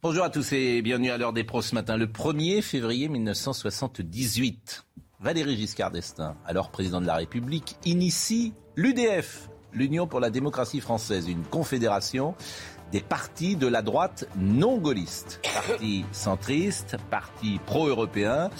Bonjour à tous et bienvenue à l'heure des pros ce matin, le 1er février 1978. Valéry Giscard d'Estaing, alors président de la République, initie l'UDF, l'Union pour la démocratie française, une confédération des partis de la droite non gaulliste. Parti centriste, parti pro-européen.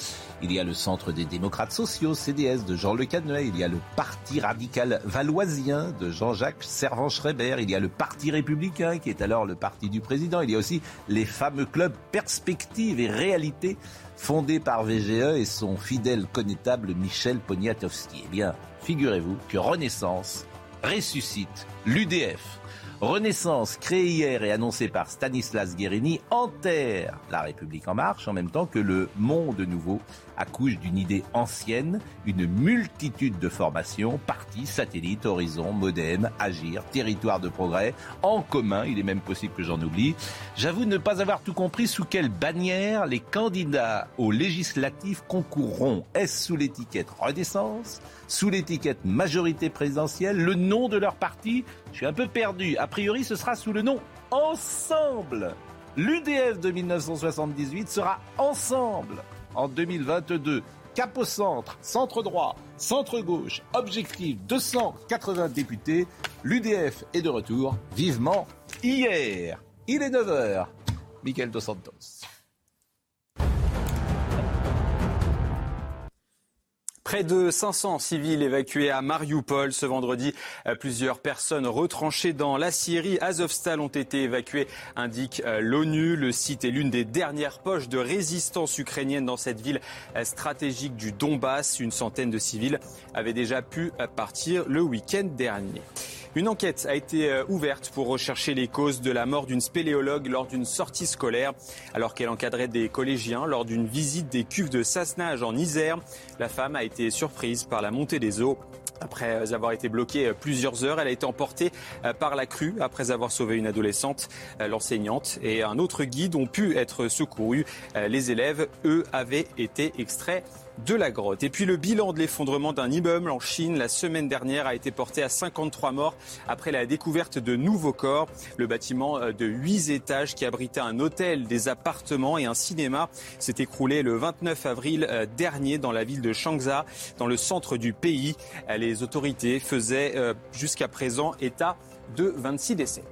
Il y a le Centre des démocrates sociaux, CDS, de Jean Le Canuet. Il y a le Parti radical valoisien de Jean-Jacques Servan-Schreiber. Il y a le Parti républicain, qui est alors le parti du président. Il y a aussi les fameux clubs Perspective et Réalité, fondés par VGE et son fidèle connétable Michel Poniatowski. Eh bien, figurez-vous que Renaissance ressuscite l'UDF. Renaissance, créée hier et annoncée par Stanislas Guérini, enterre la République en marche en même temps que le Monde Nouveau accouche d'une idée ancienne, une multitude de formations, partis, satellites, horizons, modem, agir, territoire de progrès, en commun, il est même possible que j'en oublie. J'avoue ne pas avoir tout compris sous quelle bannière les candidats aux législatives concourront. Est-ce sous l'étiquette Renaissance Sous l'étiquette majorité présidentielle Le nom de leur parti suis un peu perdu. A priori, ce sera sous le nom Ensemble. L'UDF de 1978 sera Ensemble en 2022. Cap au centre, centre droit, centre gauche, objectif 280 députés. L'UDF est de retour vivement hier. Il est 9h. Michael Dos Santos. Près de 500 civils évacués à Mariupol ce vendredi. Euh, Plusieurs personnes retranchées dans la Syrie, Azovstal, ont été évacuées, indique euh, l'ONU. Le site est l'une des dernières poches de résistance ukrainienne dans cette ville euh, stratégique du Donbass. Une centaine de civils avaient déjà pu partir le week-end dernier. Une enquête a été euh, ouverte pour rechercher les causes de la mort d'une spéléologue lors d'une sortie scolaire. Alors qu'elle encadrait des collégiens lors d'une visite des cuves de Sassenage en Isère, la femme a été surprise par la montée des eaux. Après avoir été bloquée plusieurs heures, elle a été emportée euh, par la crue après avoir sauvé une adolescente. Euh, L'enseignante et un autre guide ont pu être secourus. Euh, Les élèves, eux, avaient été extraits de la grotte. Et puis le bilan de l'effondrement d'un immeuble en Chine la semaine dernière a été porté à 53 morts après la découverte de nouveaux corps. Le bâtiment de 8 étages qui abritait un hôtel, des appartements et un cinéma s'est écroulé le 29 avril euh, dernier dans la ville de Changsha, dans le centre du pays. Euh, Les autorités faisaient euh, jusqu'à présent état de 26 décès.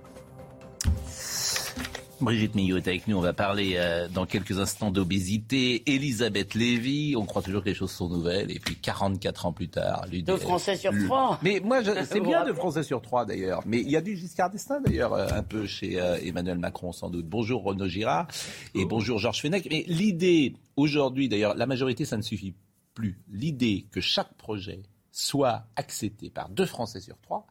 Brigitte Millot est avec nous. On va parler euh, dans quelques instants d'obésité. Elisabeth Lévy, on croit toujours que les choses sont nouvelles. Et puis 44 ans plus tard, l'UDF. Deux Français sur trois. Mais moi, c'est bien rappelez de Français sur trois d'ailleurs. Mais il y a du Giscard d'Estaing d'ailleurs, euh, un peu chez euh, Emmanuel Macron sans doute. Bonjour Renaud Girard et bonjour Georges Fenech. Mais l'idée aujourd'hui, d'ailleurs, la majorité, ça ne suffit plus. L'idée que chaque projet soit accepté par deux Français sur trois,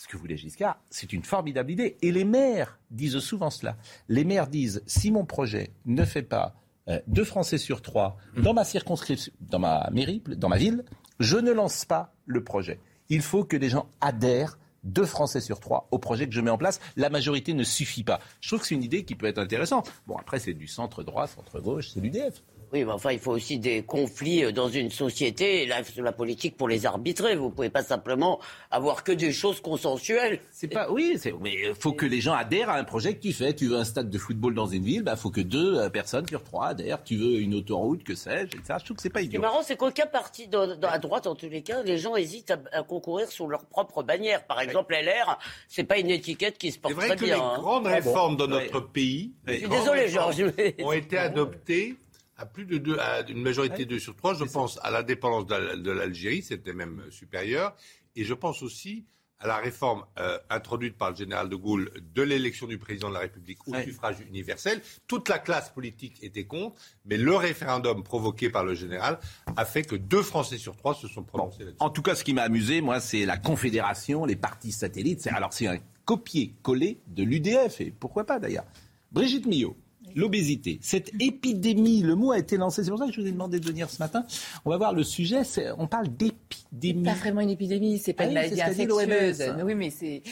ce que voulait Giscard, c'est une formidable idée. Et les maires disent souvent cela. Les maires disent, si mon projet ne fait pas euh, deux Français sur trois dans ma circonscription, dans ma mairie, dans ma ville, je ne lance pas le projet. Il faut que les gens adhèrent deux Français sur trois au projet que je mets en place. La majorité ne suffit pas. Je trouve que c'est une idée qui peut être intéressante. Bon, après, c'est du centre droit, centre gauche, c'est l'UDF. Oui, mais enfin, il faut aussi des conflits euh, dans une société. Et là, c'est la politique pour les arbitrer. Vous pouvez pas simplement avoir que des choses consensuelles. C'est pas, oui, mais il faut que les gens adhèrent à un projet qui fait. Tu veux un stade de football dans une ville, bah, faut que deux euh, personnes sur trois adhèrent. Tu veux une autoroute, que sais-je, etc. Je trouve que c'est pas Ce qui est idiot. marrant, c'est qu'aucun parti dans- dans- à droite, en tous les cas, les gens hésitent à, à concourir sous leur propre bannière. Par exemple, LR, c'est pas une étiquette qui se porte C'est vrai très que bien. les hein. grandes Ah bon réformes dans Ouais. notre pays Je suis désolé, Georges. ont été adoptées à plus de deux, à une majorité de 2 sur 3. Je pense à l'indépendance de la- de l'Algérie, c'était même supérieur. Et je pense aussi à la réforme euh, introduite par le général de Gaulle de l'élection du président de la République au Ouais. suffrage universel. Toute la classe politique était contre, mais le référendum provoqué par le général a fait que deux Français sur trois se sont prononcés là-dessus. En tout cas, ce qui m'a amusé, moi, c'est la confédération, les partis satellites. C'est- Alors, c'est un copier-coller de l'UDF, et pourquoi pas d'ailleurs. Brigitte Millot, l'obésité, cette épidémie, le mot a été lancé, c'est pour ça que je vous ai demandé de venir ce matin. On va voir le sujet, on parle d'épidémie. Pas vraiment une épidémie, c'est pas Ah une oui, maladie c'est ce qu'a dit infectieuse. Oui, mais c'est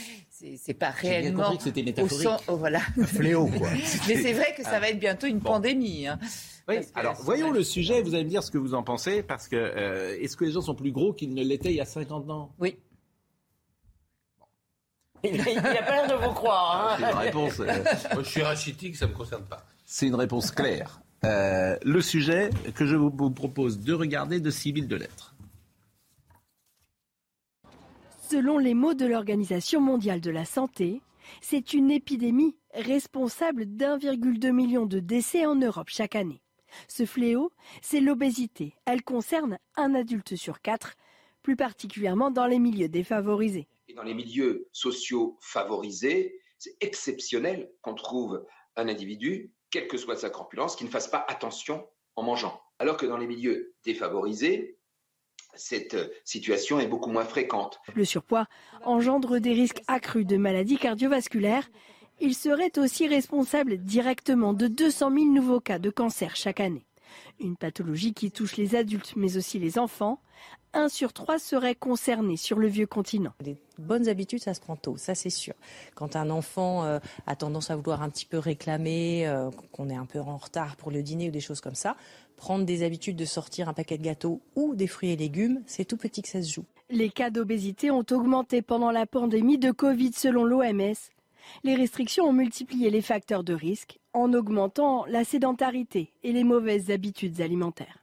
c'est pas J'ai bien réellement. compris que c'était au métaphorique. sens- oh, voilà. Fléau, quoi. mais c'est vrai que ça va être bientôt une Bon. pandémie. hein. Oui, alors voyons le sujet, vous allez me dire ce que vous en pensez, parce que euh, est-ce que les gens sont plus gros qu'ils ne l'étaient il y a 50 ans? Oui. Il n'a pas l'air de vous croire. C'est Hein. une réponse, euh, Moi, je suis rachitique, ça ne me concerne pas. c'est une réponse claire. Euh, le sujet que je vous propose de regarder de Sybille de Lettres. Selon les mots de l'Organisation mondiale de la santé, c'est une épidémie responsable d'1,2 million de décès en Europe chaque année. Ce fléau, c'est l'obésité. Elle concerne un adulte sur quatre, plus particulièrement dans les milieux défavorisés. Et dans les milieux sociaux favorisés, c'est exceptionnel qu'on trouve un individu, quelle que soit sa corpulence, qui ne fasse pas attention en mangeant. Alors que dans les milieux défavorisés, cette situation est beaucoup moins fréquente. Le surpoids engendre des risques accrus de maladies cardiovasculaires. Il serait aussi responsable directement de 200 000 nouveaux cas de cancer chaque année. Une pathologie qui touche les adultes mais aussi les enfants. Un sur trois serait concerné sur le vieux continent. Les bonnes habitudes, ça se prend tôt, ça c'est sûr. Quand un enfant euh, a tendance à vouloir un petit peu réclamer, euh, qu'on est un peu en retard pour le dîner ou des choses comme ça, prendre des habitudes de sortir un paquet de gâteaux ou des fruits et légumes, c'est tout petit que ça se joue. Les cas d'obésité ont augmenté pendant la pandémie de Covid selon l'OMS. Les restrictions ont multiplié les facteurs de risque en augmentant la sédentarité et les mauvaises habitudes alimentaires.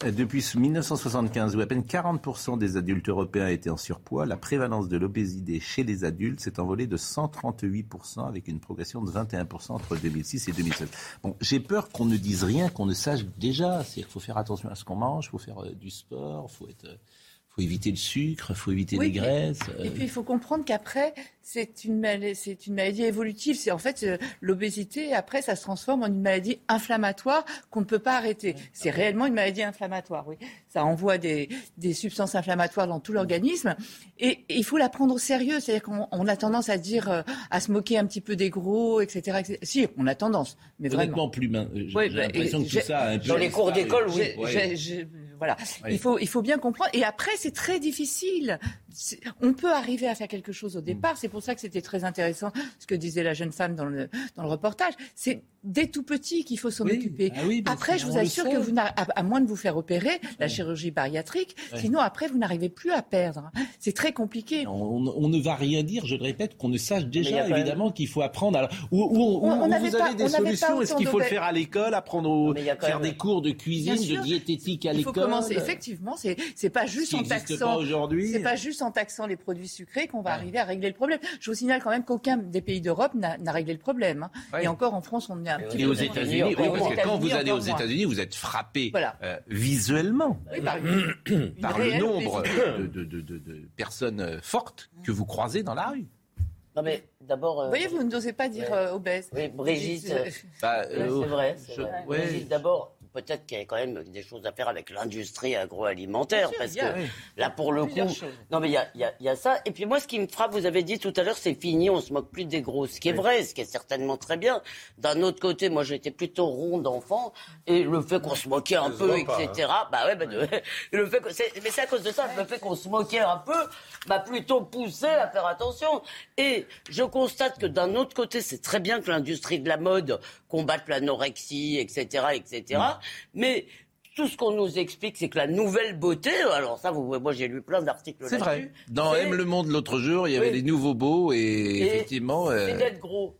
Depuis 1975, où à peine 40% des adultes européens étaient en surpoids, la prévalence de l'obésité chez les adultes s'est envolée de 138% avec une progression de 21% entre 2006 et 2016. Bon, j'ai peur qu'on ne dise rien qu'on ne sache déjà. C'est-à-dire qu'il faut faire attention à ce qu'on mange, il faut faire euh, du sport, il faut être... euh, faut éviter le sucre, il faut éviter Oui, les graisses. euh, Et puis il faut comprendre qu'après, c'est une, mal- c'est une maladie évolutive. C'est en fait euh, l'obésité, après, ça se transforme en une maladie inflammatoire qu'on ne peut pas arrêter. C'est réellement une maladie inflammatoire, oui. Ça envoie des, des substances inflammatoires dans tout l'organisme. Et, et il faut la prendre au sérieux. C'est-à-dire qu'on on a tendance à dire, euh, à se moquer un petit peu des gros, etc. etc. Si, on a tendance, mais vraiment. Honnêtement, plus main. J'ai Oui, j'ai bah, l'impression que tout ça Dans les cours d'école, oui. J'ai- Ouais. Voilà. Oui. Il, faut, il faut bien comprendre. Et après, c'est très difficile. On peut arriver à faire quelque chose au Mm. départ. C'est pour ça que c'était très intéressant ce que disait la jeune femme dans le, dans le reportage. C'est dès tout petit qu'il faut s'en Oui. occuper. Ah oui, après, je on vous assure que vous à, à moins de vous faire opérer, la chirurgie bariatrique, Ouais. sinon après, vous n'arrivez plus à perdre. C'est très compliqué. On, on ne va rien dire, je le répète, qu'on ne sache déjà évidemment qu'il faut apprendre. Alors, où, où- où- On- on vous pas- avez des solutions Est-ce autant qu'il faut le faire à l'école, apprendre au, faire même- des cours de cuisine, de diététique à Il faut l'école commencer. Effectivement, c'est c'est pas juste en taxant. aujourd'hui. C'est pas juste en taxant les produits sucrés qu'on va Ouais. arriver à régler le problème. Je vous signale quand même qu'aucun des pays d'Europe n'a réglé le problème. hein. Ouais. Et encore en France, on est un Et petit Et peu. aux États-Unis, oui, parce que quand vous allez aux. États-Unis, vous êtes frappé Voilà. euh, visuellement Oui, par, par le nombre de, de- de- de- de personnes euh, fortes que vous croisez dans la rue. Non mais d'abord. euh, Vous voyez, vous n'osez pas dire Ouais. euh, obèse. Oui, Brigitte. Euh, Bah, euh, c'est vrai, je- c'est vrai. ouais. Brigitte, D'abord, peut-être qu'il y a quand même des choses à faire avec l'industrie agroalimentaire, sûr, parce a- que là, pour le coup, choses. non mais il y a, il y a- il y a ça. Et puis moi, ce qui me frappe, vous avez dit tout à l'heure, c'est fini, on se moque plus des gros, ce qui est vrai, ce qui est certainement très bien. D'un autre côté, moi, j'étais plutôt rond d'enfant, et le fait qu'on se moquait un peu, pas, etc. Bah ouais, bah, de- le fait que c'est- mais c'est à cause de ça, le fait qu'on se moquait un peu, m'a plutôt poussé à faire attention. Et je constate que d'un autre côté, c'est très bien que l'industrie de la mode combatte l'anorexie, etc., etc. Mais tout ce qu'on nous explique, c'est que la nouvelle beauté, alors ça, vous, moi j'ai lu plein d'articles C'est là-dessus. vrai. Dans c'est- Aime le monde l'autre jour, il y avait Oui. les nouveaux beaux et, Et effectivement, euh, C'est d'être gros.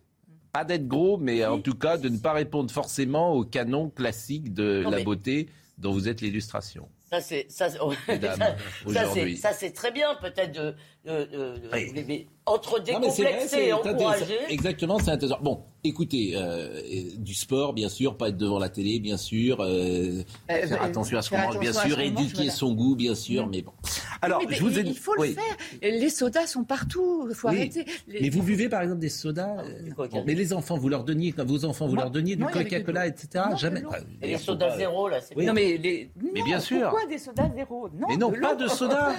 pas d'être gros, mais en tout cas de ne pas répondre forcément au canon classique de Non, la mais- beauté dont vous êtes l'illustration. Ça, c'est, ça, c'est- ça, c'est, ça, c'est très bien, peut-être, de, de- de- Oui. mais entre décomplexer c'est et encourager. Exactement, c'est intéressant. Bon, écoutez, euh, du sport, bien sûr, pas être devant la télé, bien sûr, euh, Euh, faire euh, attention à ce qu'on mange, bien sûr, éduquer son goût, bien sûr, Mm. mais bon. Alors, Oui, mais je vous ai il, il faut oui. le faire. Les sodas sont partout. Il faut Oui. arrêter. Les- Mais vous buvez par exemple des sodas, euh, coca. bon, mais les enfants, vous leur donniez, quand vos enfants, vous Non, leur donniez du Coca-Cola, etc. non, Jamais. l'eau. Ah, Et les sodas zéro, là, c'est. Non mais les. Mais non, bien sûr. Pourquoi des sodas zéro? Non. Mais non, pas de soda.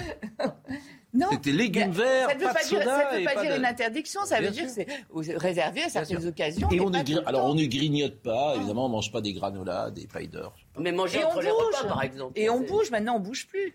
Non. C'était légumes Mais verts, ça ne veut pas de dire, soda ça veut pas pas dire de- une interdiction, ça Bien veut dire que c'est réservé à certaines occasions. Et on ne, alors on ne grignote pas, évidemment, on mange pas des granolas, des pailles Mais manger Et on entre les bouge. repas, par exemple. Et on bouge, maintenant on bouge plus.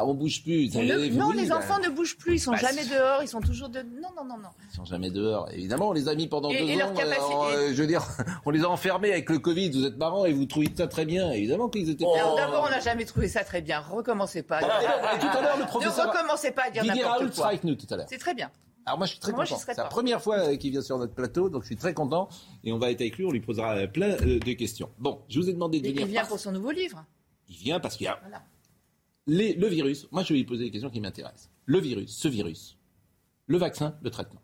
Ah, on bouge plus. On ne- non, les enfants ne bougent plus, ils sont bah, jamais dehors, ils sont toujours de. Non, non, non, non. Ils sont jamais dehors. Évidemment, on les a mis pendant Et- deux et leur ans. capacité- alors, euh, je veux dire, on les a enfermés avec le Covid. Vous êtes marrants et vous trouvez ça très bien. Évidemment qu'ils étaient. Oh. d'abord, on n'a jamais trouvé ça très bien. Recommencez pas. Et tout à l'heure, le Ne professeur recommencez pas à dire n'importe quoi. nous tout à l'heure. C'est très bien. Alors moi, je suis très Moi, content. C'est la première fois euh, qu'il vient sur notre plateau, donc je suis très content. Et on va être avec lui. On lui posera euh, plein euh, de questions. Bon, je vous ai demandé de Et venir. il vient pour son nouveau livre. Il vient parce qu'il y a Voilà. Les- le virus. Moi, je vais lui poser des questions qui m'intéressent. Le virus, ce virus, le vaccin, le traitement.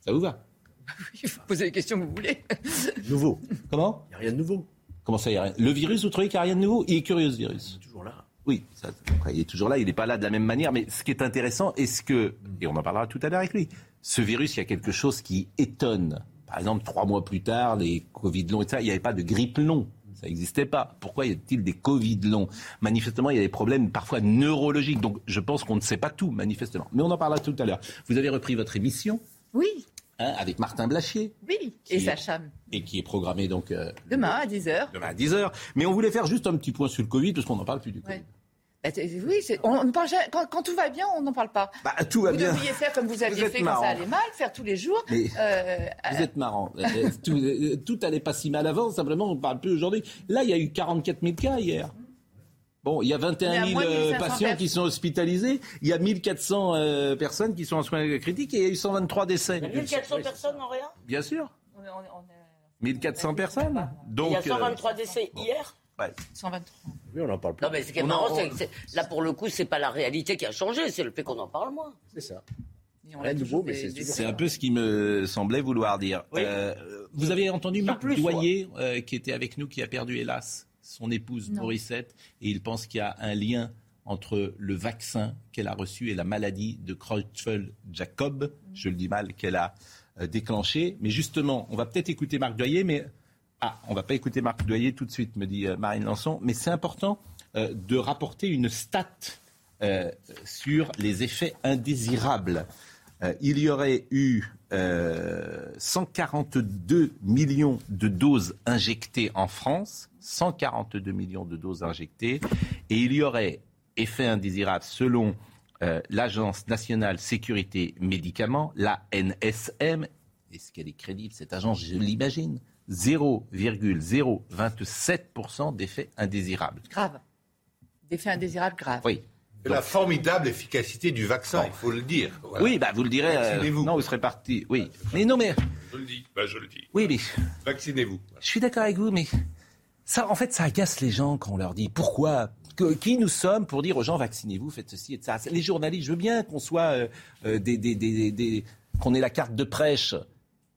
Ça vous va? Il faut poser les questions que vous voulez. Nouveau. Comment? Il n'y a rien de nouveau. Comment ça, il y a rien? Le virus, vous trouvez qu'il n'y a rien de nouveau? Il est curieux, ce virus. Toujours là. Oui, ça, après, il est toujours là, il n'est pas là de la même manière, mais ce qui est intéressant, est-ce que, et on en parlera tout à l'heure avec lui, ce virus, il y a quelque chose qui étonne. Par exemple, trois mois plus tard, les Covid longs et ça, il n'y avait pas de grippe long. Ça n'existait pas. Pourquoi y a-t-il des Covid longs? Manifestement, il y a des problèmes parfois neurologiques. Donc, je pense qu'on ne sait pas tout, manifestement. Mais on en parlera tout à l'heure. Vous avez repris votre émission Oui, hein, avec Martin Blachier, oui. Et Sacha, et qui est programmé donc euh, demain à 10h. demain à 10h. Mais on voulait faire juste un petit point sur le Covid, parce qu'on n'en parle plus du Covid. Ouais. Bah, oui, c'est- on, on ne parle jamais- quand, quand tout va bien, on n'en parle pas. Bah, tout va vous bien. devriez faire comme vous aviez êtes fait quand marrant. ça allait mal, faire tous les jours. Mais- Euh, Vous êtes marrant. Euh, tout, euh, tout allait pas si mal avant, simplement on ne parle plus aujourd'hui. Là, il y a eu 44 000 cas hier. Bon, il y a 21 Il y 000 a moins de euh, 1500 patients qui sont hospitalisés, il y a 1400 euh, personnes qui sont en soins critiques et il y a eu 123 décès. Il y a 1400 personnes en rien Bien sûr, on est- on est- on est- 1400 personnes. Donc, Il y a euh, 123 décès hier ouais. 123. Oui, on n'en parle plus. Non, mais ce qui est On marrant, c'est que c'est- là, pour le coup, c'est pas la réalité qui a changé, c'est le fait qu'on en parle moins. C'est ça. Nouveau, mais c'est des- toujours C'est un peu ce qui me semblait vouloir dire. Oui. Euh, vous avez entendu Marc plus, Doyer, euh, qui était avec nous, qui a perdu, hélas, son épouse Non. Morissette, et il pense qu'il y a un lien entre le vaccin qu'elle a reçu et la maladie de Creutzfeldt-Jacob, je le dis mal, qu'elle a euh, déclenché. Mais justement, on va peut-être écouter Marc Doyer, mais ah, on va pas écouter Marc Doyer tout de suite, me dit euh, Marine Lançon. Mais c'est important euh, de rapporter une stat euh, sur les effets indésirables. Il y aurait eu euh, 142 millions de doses injectées en France, 142 millions de doses injectées, et il y aurait effet indésirable selon l'Agence nationale sécurité médicaments, la NSM. Est-ce qu'elle est crédible, cette agence? Je l'imagine. 0,027% d'effets indésirables. Grave. Des faits indésirables graves. Oui. La formidable efficacité du vaccin, il faut le dire. Voilà. Oui, bah vous le direz. euh, Vaccinez-vous. non, vous serez parti. Oui. Mais non, mais. Je le dis. Bah, je le dis. Oui, mais. Vaccinez-vous. Je suis d'accord avec vous, mais ça, en fait, ça agace les gens quand on leur dit pourquoi. que- qui nous sommes pour dire aux gens vaccinez-vous, faites ceci et ça. Les journalistes, je veux bien qu'on soit euh, euh, des, des, des, des- qu'on ait la carte de prêche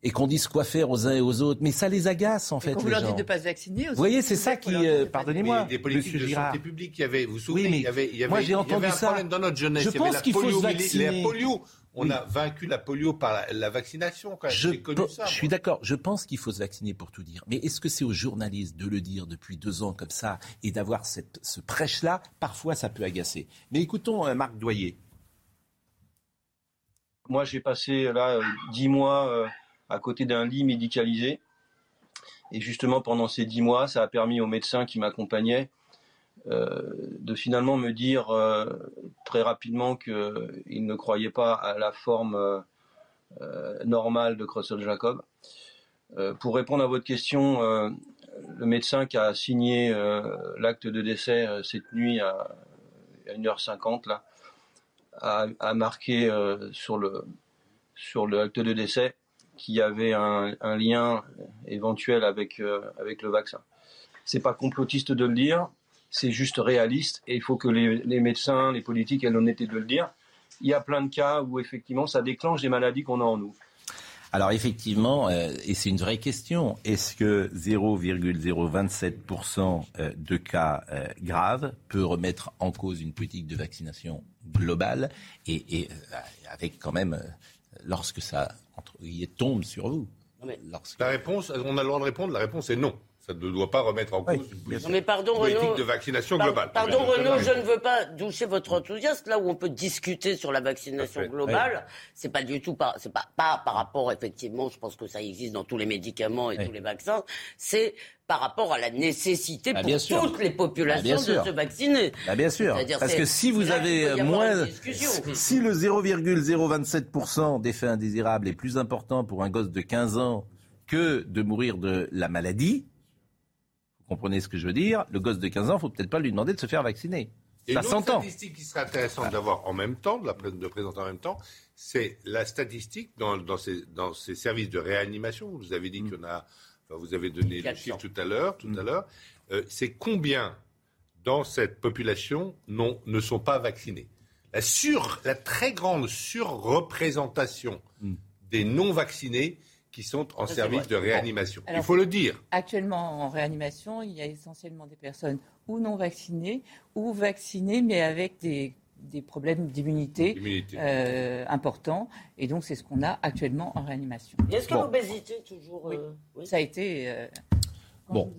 et qu'on dise quoi faire aux uns et aux autres, mais ça les agace en Et fait vous les leur gens. dites de ne pas se vacciner aussi. Vous voyez, c'est ça qui, euh, pardonnez-moi, des politiques de Girard. santé publique, il y avait, vous vous souvenez, Oui, mais il y avait, il y avait, moi, j'ai il y avait entendu un ça. problème dans notre jeunesse. Je il y avait pense qu'il faut se vacciner. La polio. On Oui. a vaincu la polio par la, la vaccination. quand même. Je, J'ai connu ça. je suis d'accord, je pense qu'il faut se vacciner pour tout dire. Mais est-ce que c'est aux journalistes de le dire depuis deux ans comme ça et d'avoir cette, ce prêche-là? Parfois, ça peut agacer. Mais écoutons euh, Marc Doyer. Moi, j'ai passé là euh, dix mois euh, à côté d'un lit médicalisé. Et justement, pendant ces dix mois, ça a permis aux médecins qui m'accompagnaient euh, de finalement me dire euh, très rapidement qu'ils ne croyaient pas à la forme euh, euh, normale de Creutzfeldt-Jacob. Euh, pour répondre à votre question, le médecin qui a signé l'acte de décès cette nuit à, à 1h50 là, a, marqué sur le sur le acte de décès qu'il y avait un, lien éventuel avec euh, avec le vaccin. C'est pas complotiste de le dire, c'est juste réaliste et il faut que les, médecins, les politiques aient l'honnêteté de le dire. Il y a plein de cas où effectivement ça déclenche des maladies qu'on a en nous. Alors effectivement, euh, et c'est une vraie question, est-ce que 0,027% euh, de cas euh, graves peut remettre en cause une politique de vaccination globale et, euh, avec quand même, euh, lorsque ça guillemets, tombe sur vous mais- La réponse, on a le droit de répondre. La réponse est non. Ça ne doit pas remettre en cause Oui, une politique, mais pardon, politique Renaud. de vaccination Par- globale. Pardon Renaud, je ne veux pas doucher votre enthousiasme. Là où on peut discuter sur la vaccination globale, c'est pas du tout par, c'est pas, pas par rapport effectivement, je pense que ça existe dans tous les médicaments et Oui. tous les vaccins. C'est par rapport à la nécessité Ah, pour sûr. toutes les Ah, populations bien de se vacciner. Bah, bien sûr. Parce que si vous là avez avoir moins. Si le 0,027% d'effets indésirables est plus important pour un gosse de 15 ans que de mourir de la maladie, comprenez ce que je veux dire Le gosse de 15 ans, il faut peut-être pas lui demander de se faire vacciner. Et Ça s'entend. statistique qui serait intéressante d'avoir en même temps, de, la, de présenter en même temps, c'est la statistique dans, dans, ces, dans ces services de réanimation. Vous avez Mm. dit qu'il y en a, enfin, vous avez donné le 400. chiffre tout à l'heure, tout Mm. à l'heure. Euh, c'est combien dans cette population non, ne sont pas vaccinés? La, sur, la très grande surreprésentation Mm. des non vaccinés qui sont en Ça, service de réanimation. Alors- Il faut le dire. Actuellement, en réanimation, il y a essentiellement des personnes ou non vaccinées ou vaccinées, mais avec des, des problèmes d'immunité Immunité. euh, importants. Et donc, c'est ce qu'on a actuellement en réanimation. Est-ce que Bon. l'obésité toujours Oui. euh, oui Ça a été. euh, Bon.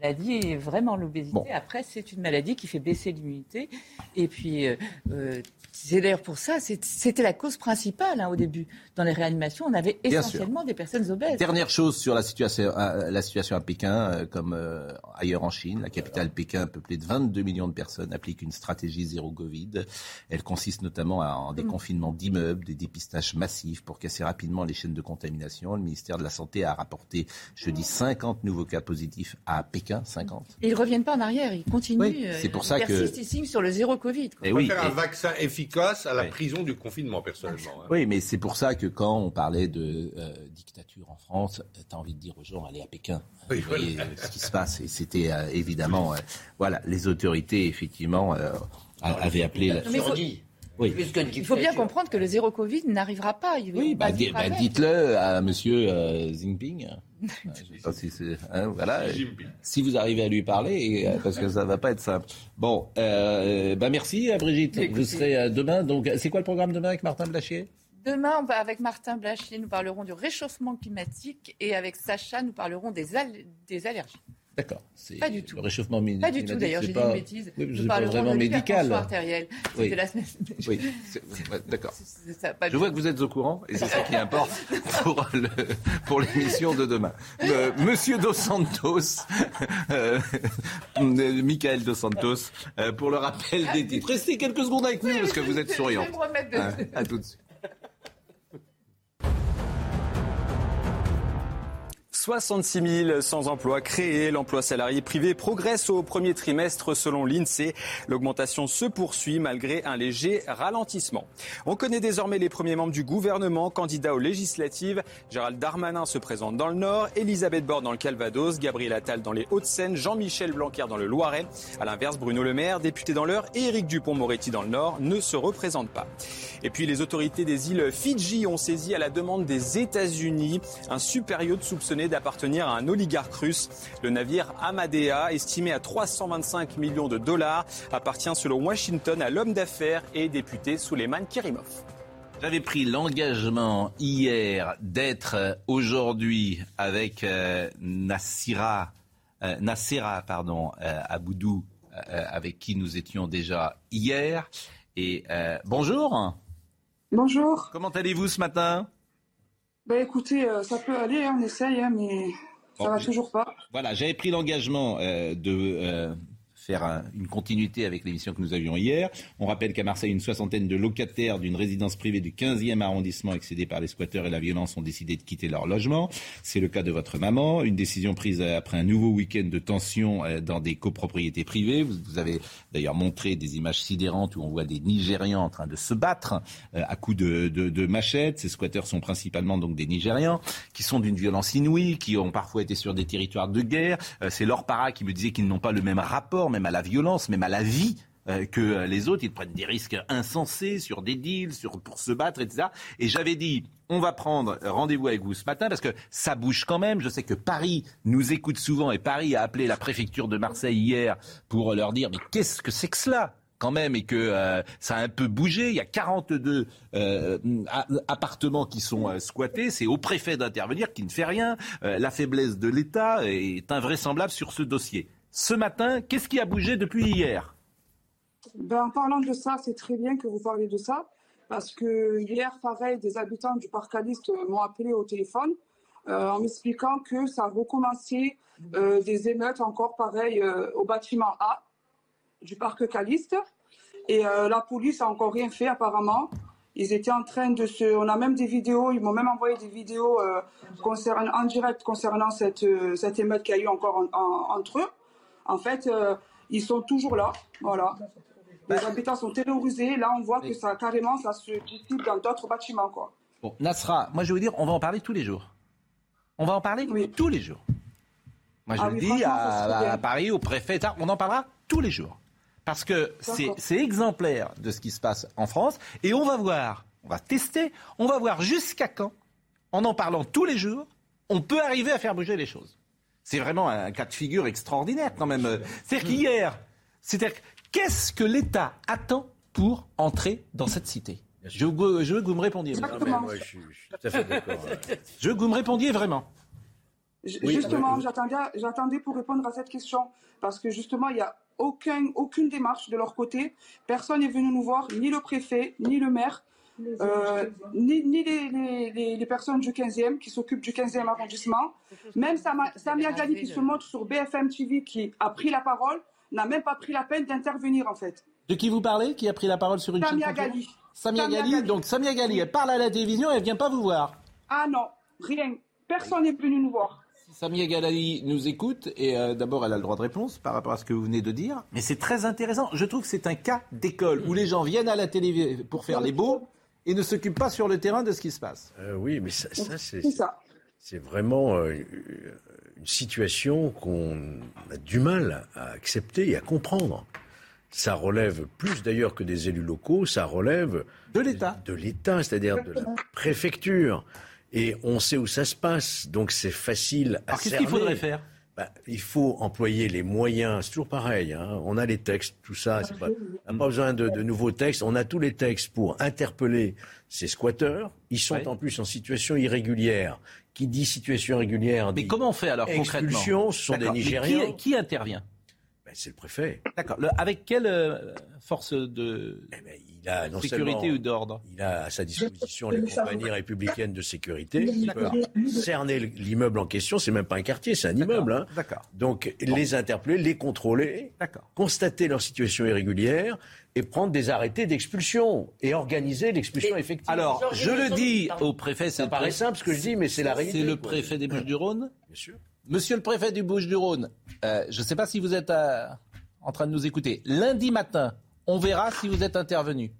Maladie, et vraiment l'obésité. Bon. Après, c'est une maladie qui fait baisser l'immunité. Et puis, euh, euh, c'est d'ailleurs pour ça, c'était la cause principale hein, au début. Dans les réanimations, on avait essentiellement des personnes obèses. Dernière chose sur la situation, la situation à Pékin, euh, comme euh, ailleurs en Chine, la capitale Pékin, peuplée de 22 millions de personnes, applique une stratégie zéro Covid. Elle consiste notamment à, en déconfinement d'immeubles, des dépistages massifs pour casser rapidement les chaînes de contamination. Le ministère de la Santé a rapporté jeudi 50 nouveaux cas positifs à Pékin, 50. Et ils ne reviennent pas en arrière, ils continuent. Oui, euh, c'est pour ils ça que- persistent sur le zéro Covid. quoi. Et On oui, préfère un et- vaccin efficace à la Oui. prison du confinement, personnellement. hein. Oui, mais c'est pour ça que quand on parlait de euh, dictature en France, tu as envie de dire aux gens, allez à Pékin. Oui, voyez euh, ce qui se passe. Et c'était euh, évidemment, euh, voilà, les autorités, effectivement, euh, a- avaient appelé... la- mais faut-. Oui. Plus que Il faut bien comprendre que le zéro Covid n'arrivera pas. Oui, bah, di- bah, dites-le à Monsieur euh, Jinping. Je sais pas si c'est- hein, voilà. Jinping. Si vous arrivez à lui parler, euh, parce que ça va pas être simple. Bon, euh, bah merci euh, Brigitte. Écoutez. Vous serez euh, demain. Donc, c'est quoi le programme demain avec Martin Blachier? Demain, on va avec Martin Blachier, nous parlerons du réchauffement climatique et avec Sacha, nous parlerons des, al- des allergies. D'accord. C'est Pas du tout. Le réchauffement Pas du tout d'ailleurs, j'ai dit pas- une bêtise. Oui, nous parlerons vraiment de médical. artérielle. Oui. C'était la semaine. Oui, d'accord. Je vois que vous êtes au courant et c'est ça qui importe pour, le- pour l'émission de demain. Euh, Monsieur Dos Santos, euh, euh, Michael Dos Santos, euh, pour le rappel des titres. Restez quelques secondes avec nous parce que vous êtes souriant. Je vais me remettre de- à tout de suite. 66 000 sans emploi créés. L'emploi salarié privé progresse au premier trimestre selon l'INSEE. L'augmentation se poursuit malgré un léger ralentissement. On connaît désormais les premiers membres du gouvernement candidats aux législatives. Gérald Darmanin se présente dans le Nord, Elisabeth Borne dans le Calvados, Gabriel Attal dans les Hauts-de-Seine, Jean-Michel Blanquer dans le Loiret. À l'inverse, Bruno Le Maire, député dans l'Eure, et Éric Dupont-Moretti dans le Nord ne se représentent pas. Et puis les autorités des îles Fidji ont saisi à la demande des États-Unis un super yacht soupçonné d'appartenir à un oligarque russe. Le navire Amadea, estimé à 325 millions de dollars, appartient selon Washington à l'homme d'affaires et député Souleiman Kirimov. J'avais pris l'engagement hier d'être euh, aujourd'hui avec euh, Nassira, euh, pardon, euh, Aboudou, euh, avec qui nous étions déjà hier. Et euh, bonjour, Bonjour. comment allez-vous ce matin? Bah écoutez, euh, ça peut aller, hein, on essaye, hein, mais ça Bon, va toujours pas. Voilà, j'avais pris l'engagement euh, de euh, faire un- une continuité avec l'émission que nous avions hier. On rappelle qu'à Marseille, une soixantaine de locataires d'une résidence privée du 15e arrondissement excédée par les squatteurs et la violence ont décidé de quitter leur logement. C'est le cas de votre maman. Une décision prise après un nouveau week-end de tension euh, dans des copropriétés privées. Vous, avez d'ailleurs montré des images sidérantes où on voit des Nigérians en train de se battre euh, à coups de machettes. Ces squatteurs sont principalement donc des Nigérians qui sont d'une violence inouïe, qui ont parfois été sur des territoires de guerre. Euh, C'est leur para qui me disait qu'ils n'ont pas le même rapport, même à la violence, même à la vie. euh, que euh, les autres, ils prennent des risques insensés sur des deals, pour se battre, etc. Et j'avais dit, on va prendre rendez-vous avec vous ce matin parce que ça bouge quand même. Je sais que Paris nous écoute souvent et Paris a appelé la préfecture de Marseille hier pour leur dire, mais qu'est-ce que c'est que cela quand même et que euh, ça a un peu bougé. Il y a 42 euh, appartements qui sont squattés. C'est au préfet d'intervenir qui ne fait rien. la faiblesse de l'État est invraisemblable sur ce dossier. Ce matin, qu'est-ce qui a bougé depuis hier? Ben, En parlant de ça, c'est très bien que vous parliez de ça. Parce que hier, pareil, des habitants du parc Caliste m'ont appelé au téléphone en m'expliquant que ça recommençait des émeutes encore pareil au bâtiment A du parc Caliste. Et euh, la police a encore rien fait apparemment. Ils étaient en train de se. On a même des vidéos. Ils m'ont même envoyé des vidéos euh, en direct concernant cette, euh, cette émeute qu'il y a eu encore entre eux. En fait, ils sont toujours là. Voilà. Les habitants sont terrorisés. Là, on voit que ça carrément, ça se dissipe dans d'autres bâtiments, quoi. Bon, Nasra, moi je veux dire, on va en parler tous les jours. On va en parler tous les jours. Moi je ah le dis à, à, Paris, au préfet, on en parlera tous les jours. Parce que c'est exemplaire de ce qui se passe en France. Et on va voir, on va tester, on va voir jusqu'à quand, en en parlant tous les jours, on peut arriver à faire bouger les choses. C'est vraiment un cas de figure extraordinaire quand même. C'est-à-dire qu'hier, c'est-à-dire qu'est-ce que l'État attend pour entrer dans cette cité? Je veux, je veux, que vous me répondiez. je, suis, tout à fait d'accord. je veux que vous me répondiez vraiment. Justement, j'attendais pour répondre à cette question. Parce que justement, il y a aucun, aucune démarche de leur côté. Personne n'est venu nous voir, ni le préfet, ni le maire, euh, ni, ni les, les, les, personnes du 15e qui s'occupent du 15e arrondissement. Même Samia Gali qui se montre sur BFM TV qui a pris la parole n'a même pas pris la peine d'intervenir en fait. De qui vous parlez Qui a pris la parole sur une Samia Gali. Samia, Gali. Donc Samia Gali, elle parle à la télévision et elle vient pas vous voir. Ah non, rien. Personne n'est venu nous voir. Samia Galali nous écoute et euh, d'abord elle a le droit de réponse par rapport à ce que vous venez de dire. Mais c'est très intéressant. Je trouve que c'est un cas d'école où les gens viennent à la télé pour faire les beaux et ne s'occupent pas sur le terrain de ce qui se passe. Euh, oui, mais ça, c'est vraiment euh, une situation qu'on a du mal à accepter et à comprendre. Ça relève plus d'ailleurs que des élus locaux, ça relève de l'État. De l'État, c'est-à-dire de la préfecture et on sait où ça se passe, donc c'est facile à Alors qu'est-ce qu'il faudrait faire? Bah, il faut employer les moyens, c'est toujours pareil, hein. on a les textes, tout ça, pas, on n'a pas besoin de, nouveaux textes, on a tous les textes pour interpeller ces squatteurs, ils sont en plus en situation irrégulière. Qui dit situation irrégulière Mais comment on fait alors concrètement ce sont des Nigériens. Qui, intervient? Ben, C'est le préfet. D'accord. Avec quelle euh, force de... Eh ben, il a non sécurité ou d'ordre Il a à sa disposition les compagnies républicaines de sécurité. Il peut cerner l'immeuble en question. C'est même pas un quartier, c'est un immeuble. Hein. D'accord. Donc les interpeller, les contrôler, constater leur situation irrégulière et prendre des arrêtés d'expulsion et organiser l'expulsion effective. Alors, je le dis au préfet, ça paraît simple ce que je dis, mais c'est la réalité. C'est le préfet des Bouches-du-Rhône Bien sûr. Monsieur le préfet du Bouches-du-Rhône, euh, je ne sais pas si vous êtes euh, en train de nous écouter. Lundi matin, on verra si vous êtes intervenu.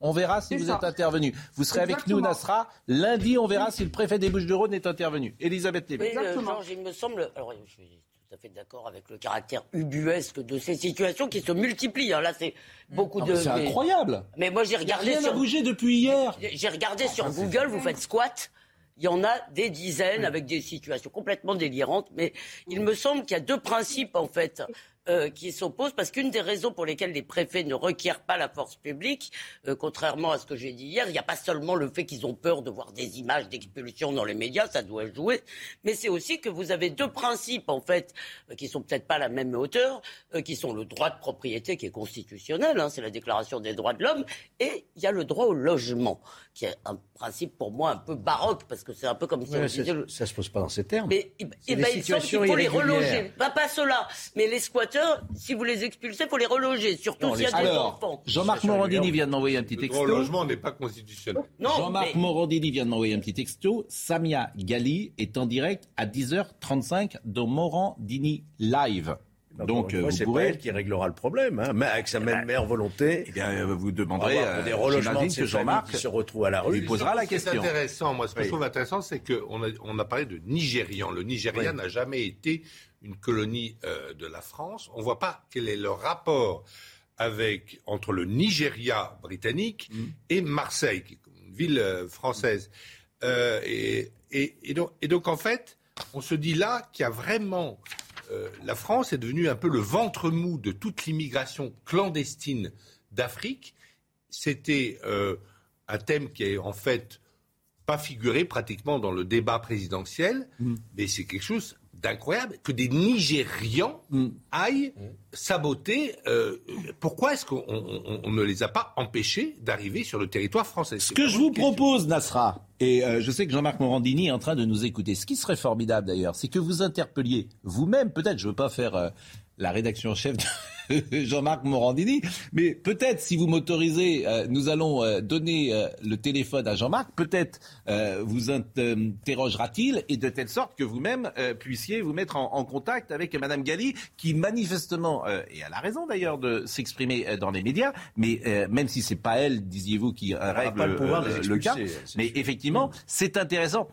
On verra si vous êtes intervenu. Vous serez avec nous, Nasra. Lundi, on verra si le préfet des Bouches-du-Rhône est intervenu. Elisabeth Lévy. Euh, Georges, il me semble. Alors, je suis tout à fait d'accord avec le caractère ubuesque de ces situations qui se multiplient. Hein. Là, c'est beaucoup de. C'est incroyable. Mais moi, j'ai regardé. Rien sur... bougé depuis hier. J'ai regardé sur ah, Google. Vous faites squat. Il y en a des dizaines avec des situations complètement délirantes, mais il me semble qu'il y a deux principes en fait euh, qui s'opposent, parce qu'une des raisons pour lesquelles les préfets ne requièrent pas la force publique, euh, contrairement à ce que j'ai dit hier, il n'y a pas seulement le fait qu'ils ont peur de voir des images d'expulsion dans les médias, ça doit jouer, mais c'est aussi que vous avez deux principes, en fait, euh, qui sont peut-être pas à la même hauteur, qui sont le droit de propriété qui est constitutionnel, hein, c'est la déclaration des droits de l'homme, et il y a le droit au logement, qui est un principe pour moi un peu baroque, parce que c'est un peu comme si on disait... Ça, ne se pose pas dans ces termes. Mais eh ben, eh ben, il semble qu'il faut les reloger. Pas, pas cela, mais les squats si vous les expulsez, il faut les reloger, surtout s'il y a des enfants. Jean-Marc Morandini vient de m'envoyer un petit texto. Le logement n'est pas constitutionnel. Jean-Marc Morandini vient de m'envoyer un petit texto. Samia Gali est en direct à 10h35 dans Morandini Live. Donc, euh, c'est pourrez... pas elle qui réglera le problème, hein, mais avec sa même mère volonté. Eh bien, euh, vous demanderez euh, des relogements de Jean-Marc qui se retrouve à la rue. Il posera la question. Ce intéressant, moi, ce que je trouve intéressant, c'est qu'on a, on a parlé de Nigérian. Le Nigeria n'a jamais été une colonie euh, de la France. On ne voit pas quel est le rapport avec, entre le Nigeria britannique mm. et Marseille, qui est une ville française. Euh, et, et, donc, et, donc, en fait, on se dit là qu'il y a vraiment... la France est devenue un peu le ventre mou de toute l'immigration clandestine d'Afrique. C'était euh, un thème qui est en fait pas figuré pratiquement dans le débat présidentiel, Mm. mais c'est quelque chose d'incroyable que des Nigérians Mm. aillent saboter. euh, pourquoi est-ce qu'on on- on ne les a pas empêchés d'arriver sur le territoire français? Ce que je vous propose, Nasra, et euh, je sais que Jean-Marc Morandini est en train de nous écouter, ce qui serait formidable d'ailleurs, c'est que vous interpelliez vous-même, peut-être, je ne veux pas faire euh, la rédaction en chef de Jean-Marc Morandini, mais peut-être si vous m'autorisez, euh, nous allons euh, donner euh, le téléphone à Jean-Marc, peut-être euh, vous interrogera-t-il, et de telle sorte que vous-même euh, puissiez vous mettre en, en contact avec Madame Galli, qui manifestement, euh, et elle a raison d'ailleurs de s'exprimer euh, dans les médias, mais euh, même si c'est pas elle, disiez-vous, qui n'a règle pas le le cas, mais effectivement, c'est intéressant.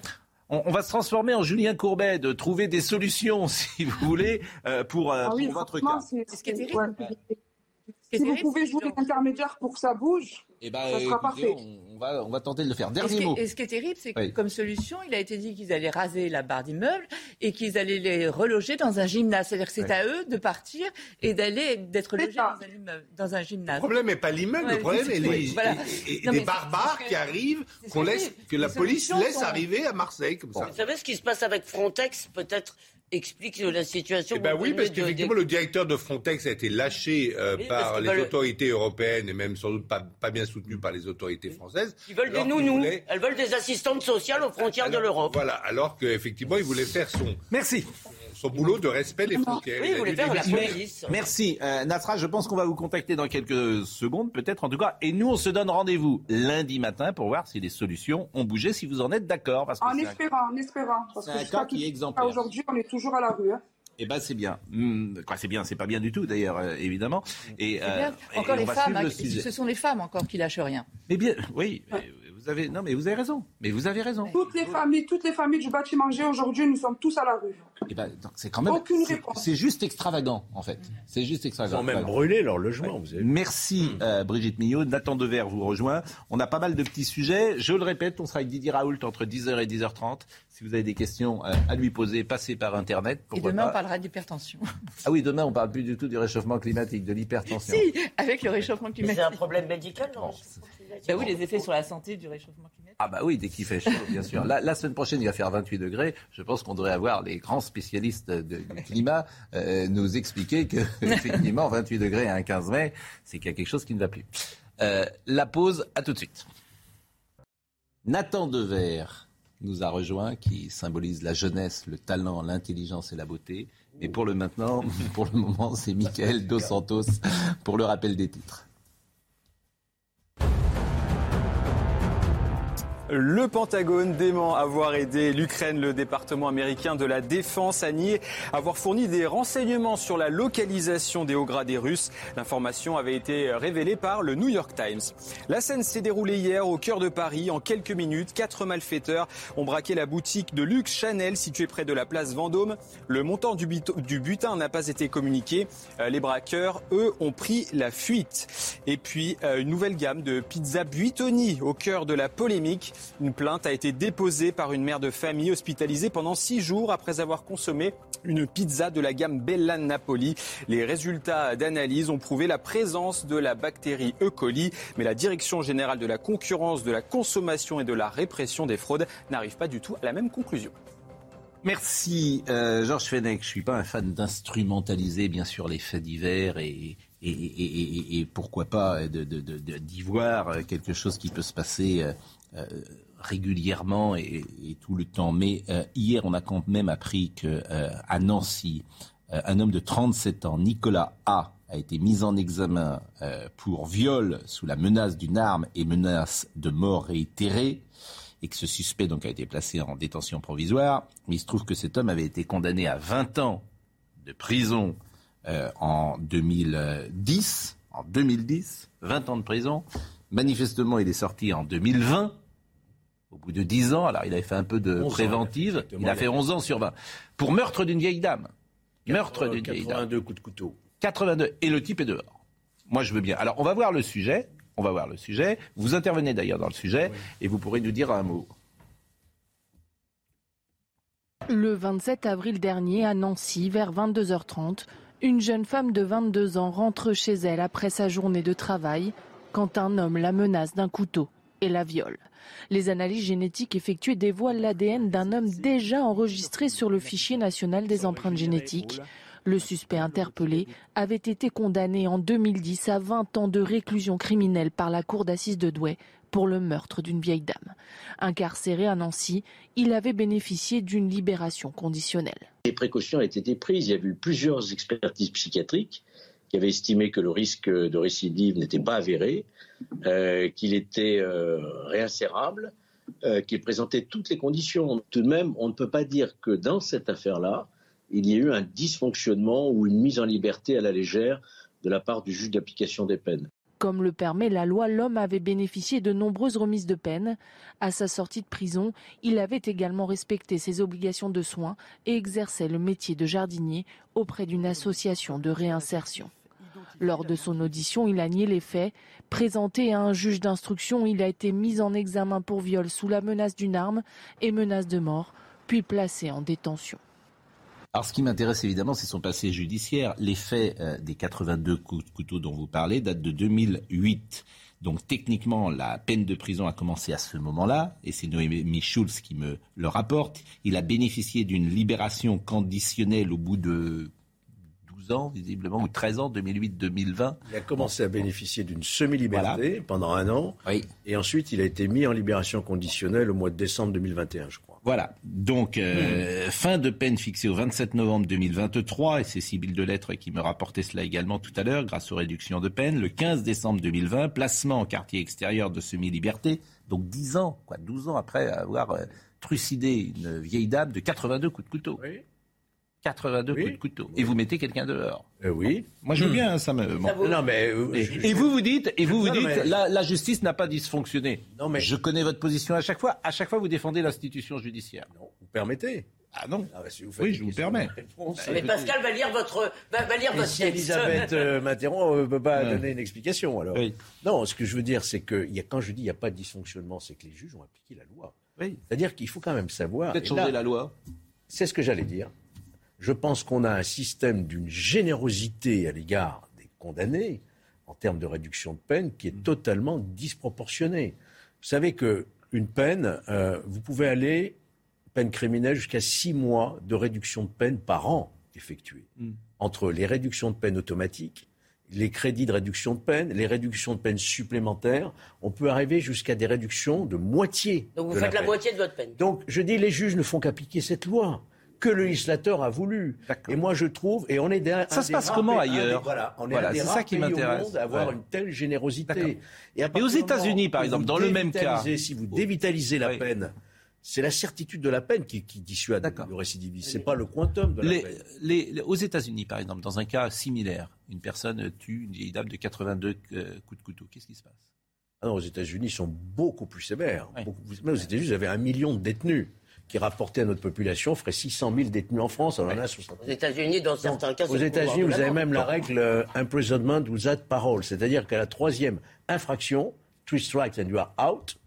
On, on va se transformer en Julien Courbet, de trouver des solutions, si vous voulez, euh, pour, euh, Ah oui, pour votre cas. c'est Ce qui est terrible, ouais. Si vous terrible, pouvez jouer l'intermédiaire pour que ça bouge, Eh ben, ça sera écoutez, parfait. on, on va, on va tenter de le faire. Et ce, Dernier qui mot. est, et ce qui est terrible, c'est que Oui. comme solution, il a été dit qu'ils allaient raser la barre d'immeubles et qu'ils allaient les reloger dans un gymnase. C'est-à-dire que c'est Oui. à eux de partir et d'aller d'être logés dans un, immeuble- dans un Le gymnase. problème n'est pas l'immeuble, Ouais, le problème c'est- est les, oui, voilà. et- et- et Non, des mais barbares qui arrivent, qu'on laisse, que la police laisse sont- arriver à Marseille comme ça. Vous savez ce qui se passe avec Frontex Peut-être explique la situation. Eh ben oui, parce qu'effectivement, le directeur de Frontex a été lâché euh, Oui, par les autorités européennes et même sans doute pas, pas bien soutenu par les autorités françaises. Ils veulent des nounous. voulaient- Elles veulent des assistantes sociales aux frontières de l'Europe. Voilà, alors qu'effectivement, il voulait faire son, Merci. Son boulot de respect des frontières. Oui, voulait dû faire la police. Merci. Euh, Nasra, je pense qu'on va vous contacter dans quelques secondes, peut-être en tout cas. Et nous, on se donne rendez-vous lundi matin pour voir si les solutions ont bougé, si vous en êtes d'accord. En un- espérant, en espérant. Parce c'est que cas qui est exemplaire. Aujourd'hui, on est toujours à la rue. hein. Eh ben c'est bien. Hmm, quoi, c'est bien, c'est pas bien du tout d'ailleurs, euh, évidemment. Et, euh, bien. Encore et les femmes, hein, le ce sont les femmes encore qui lâchent rien. Mais bien, oui, mais vous avez, non, mais vous avez raison. Mais vous avez raison. Toutes les familles, toutes les familles du bâtiment G aujourd'hui, nous sommes tous à la rue. Eh ben, c'est quand même, Aucune réponse. c'est juste extravagant en fait. C'est juste Ils extravagant. ont même brûlé leur logement, vous avez vu. Merci euh, Brigitte Millot. Nathan Dever vous rejoint. On a pas mal de petits sujets. Je le répète, on sera avec Didier Raoult entre 10h et 10h30. Si vous avez des questions euh, à lui poser, passez par Internet. Et demain, on parlera d'hypertension. Ah oui, demain on parle plus du tout du réchauffement climatique, de l'hypertension. si, avec le réchauffement Mais climatique. C'est un problème médical, non Ben oui, les effets sur la santé du réchauffement climatique. Ah bah oui, dès qu'il fait chaud, bien sûr. La, la semaine prochaine, il va faire 28 degrés. Je pense qu'on devrait avoir les grands spécialistes de- du climat euh, nous expliquer que effectivement 28 degrés à un 15 mai, c'est qu'il y a quelque chose qui ne va plus. Euh, la pause, à tout de suite. Nathan Dever nous a rejoint, qui symbolise la jeunesse, le talent, l'intelligence et la beauté. Mais pour le maintenant, pour le moment, c'est Michael Dos Santos pour le rappel des titres. Le Pentagone dément avoir aidé l'Ukraine. Le département américain de la Défense a nié avoir fourni des renseignements sur la localisation des hauts gradés russes. L'information avait été révélée par le New York Times. La scène s'est déroulée hier au cœur de Paris. En quelques minutes, quatre malfaiteurs ont braqué la boutique de luxe Chanel située près de la place Vendôme. Le montant du, du butin n'a pas été communiqué. Euh, Les braqueurs, eux, ont pris la fuite. Et puis, euh, une nouvelle gamme de pizza Buitoni au cœur de la polémique. Une plainte a été déposée par une mère de famille hospitalisée pendant six jours après avoir consommé une pizza de la gamme Bella Napoli. Les résultats d'analyse ont prouvé la présence de la bactérie E. coli, mais la Direction générale de la concurrence, de la consommation et de la répression des fraudes n'arrive pas du tout à la même conclusion. Merci euh, Georges Fenech. Je suis pas un fan d'instrumentaliser bien sûr les faits divers et, pourquoi pas de, de- de- de- d'y voir euh, quelque chose qui peut se passer euh, régulièrement et, tout le temps. Mais euh, hier, on a quand même appris que euh, Nancy, un homme de 37 ans, Nicolas A, a été mis en examen pour viol sous la menace d'une arme et menace de mort réitérée et que ce suspect donc a été placé en détention provisoire. Mais il se trouve que cet homme avait été condamné à 20 ans de prison en 2010. En 2010, 20 ans de prison. Manifestement, il est sorti en 2020. Au bout de 10 ans, alors il avait fait un peu de 11 ans, préventive. Il a fait 11 ans sur 20. Pour meurtre d'une vieille dame. Meurtre d'une vieille dame. 82 coups de couteau. 82. Et le type est dehors. Moi, je veux bien. Alors, on va voir le sujet. On va voir le sujet. Vous intervenez d'ailleurs dans le sujet et vous pourrez nous dire un mot. Le 27 avril dernier, à Nancy, vers 22h30, Une jeune femme de 22 ans rentre chez elle après sa journée de travail quand un homme la menace d'un couteau et la viole. Les analyses génétiques effectuées dévoilent l'ADN d'un homme déjà enregistré sur le fichier national des empreintes génétiques. Le suspect interpellé avait été condamné en 2010 à 20 ans de réclusion criminelle par la cour d'assises de Douai pour le meurtre d'une vieille dame. Incarcéré à Nancy, il avait bénéficié d'une libération conditionnelle. Des précautions ont été prises. Il y a eu plusieurs expertises psychiatriques qui avaient estimé que le risque de récidive n'était pas avéré, euh, qu'il était euh, réinsérable, euh, qu'il présentait toutes les conditions. Tout de même, on ne peut pas dire que dans cette affaire-là, il y ait eu un dysfonctionnement ou une mise en liberté à la légère de la part du juge d'application des peines. Comme le permet la loi, l'homme avait bénéficié de nombreuses remises de peine. À sa sortie de prison, il avait également respecté ses obligations de soins et exerçait le métier de jardinier auprès d'une association de réinsertion. Lors de son audition, il a nié les faits. Présenté à un juge d'instruction, il a été mis en examen pour viol sous la menace d'une arme et menace de mort, puis placé en détention. Alors, ce qui m'intéresse évidemment, c'est son passé judiciaire. Les faits euh, des 82 coups de couteau dont vous parlez datent de 2008. Donc, techniquement, la peine de prison a commencé à ce moment-là, et c'est Noémie Schulz qui me le rapporte. Il a bénéficié d'une libération conditionnelle au bout de 12 ans, visiblement, ou 13 ans, 2008-2020. Il a commencé à bénéficier d'une semi-liberté pendant un an, et ensuite il a été mis en libération conditionnelle au mois de décembre 2021, je crois. Voilà. Donc, euh, fin de peine fixée au 27 novembre 2023, et c'est Sybille Delettre qui me rapportait cela également tout à l'heure, grâce aux réductions de peine. Le 15 décembre 2020, placement en quartier extérieur de semi-liberté. Donc 10 ans, quoi, 12 ans après avoir euh, trucidé une vieille dame de 82 coups de couteau. 82 coups de couteau. Et vous mettez quelqu'un dehors. Euh, oui. Moi, je veux bien, hein, ça me. Non, mais. euh, et, et vous vous dites, et vous vous dites, la, la justice n'a pas dysfonctionné. Non, mais je connais votre position à chaque fois. À chaque fois, vous défendez l'institution judiciaire. Non, vous permettez. Ah non. Ah bah, si vous oui, je vous permets. réponse, Mais euh, Pascal va lire votre, va, va lire Et votre si texte. Elisabeth euh, m'interrompt, on ne peut pas Ouais. donner une explication. Alors. Oui. Non, ce que je veux dire, c'est que il y a, quand je dis qu'il n'y a pas de dysfonctionnement, c'est que les juges ont appliqué la loi. Oui. C'est-à-dire qu'il faut quand même savoir. Peut-être changer là, la loi. C'est ce que j'allais dire. Je pense qu'on a un système d'une générosité à l'égard des condamnés en termes de réduction de peine qui est totalement disproportionnée. Vous savez que une peine, euh, vous pouvez aller peine criminelle jusqu'à six mois de réduction de peine par an effectuée Mm. entre les réductions de peine automatiques, les crédits de réduction de peine, les réductions de peine supplémentaires, on peut arriver jusqu'à des réductions de moitié. Donc vous de faites la peine. moitié de votre peine. Donc je dis les juges ne font qu'appliquer cette loi que le législateur a voulu. Et moi je trouve, et on est des, Ça se passe comment ailleurs Voilà, on est Voilà, un des c'est ça rares qui pays au m'intéresse. monde à avoir Ouais. une telle générosité. Et, à Mais aux États-Unis, par exemple, dans le même cas. si vous dévitalisez la Oui. peine, c'est la certitude de la peine qui, qui dissuade le récidiviste. C'est pas le quantum de la Les- peine. les- les- aux États-Unis, par exemple, dans un cas similaire, une personne tue une vieille dame de 82 euh, coups de couteau. Qu'est-ce qui se passe? Ah non, aux États-Unis, ils sont beaucoup plus sévères. Beaucoup plus- Même aux États-Unis, vous avez un million de détenus qui, rapportés à notre population, ferait 600 000 détenus en France. On en a 60 Aux États-Unis, dans certains cas, c'est Aux États-Unis, vous avez même la règle euh, imprisonment without parole, c'est-à-dire qu'à la troisième infraction, three strikes and you are out.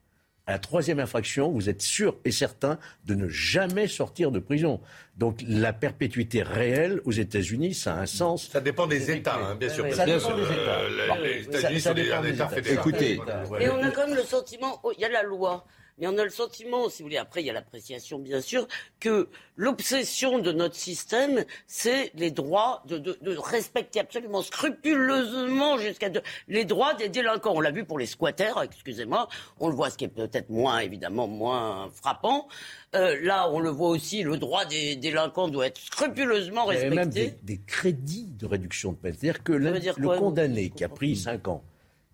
À la troisième infraction, vous êtes sûr et certain de ne jamais sortir de prison. Donc la perpétuité réelle aux États-Unis, ça a un sens. Ça dépend des États, hein, bien sûr. Ça dépend des États. euh, les États-Unis ça sont des- dépend un des État États. fédéral. Écoutez, Mais on a quand même le sentiment, oh, il y a la loi, mais on a le sentiment, si vous voulez, après il y a l'appréciation bien sûr, que l'obsession de notre système, c'est les droits, de, de- de respecter absolument scrupuleusement jusqu'à les droits des délinquants. On l'a vu pour les squatters, excusez-moi, on le voit, ce qui est peut-être moins, évidemment, moins frappant. Euh, là, on le voit aussi, le droit des délinquants doit être scrupuleusement Il y avait respecté. même des, des crédits de réduction de peine. C'est-à-dire que dire le quoi, condamné qui a pris 5 ans,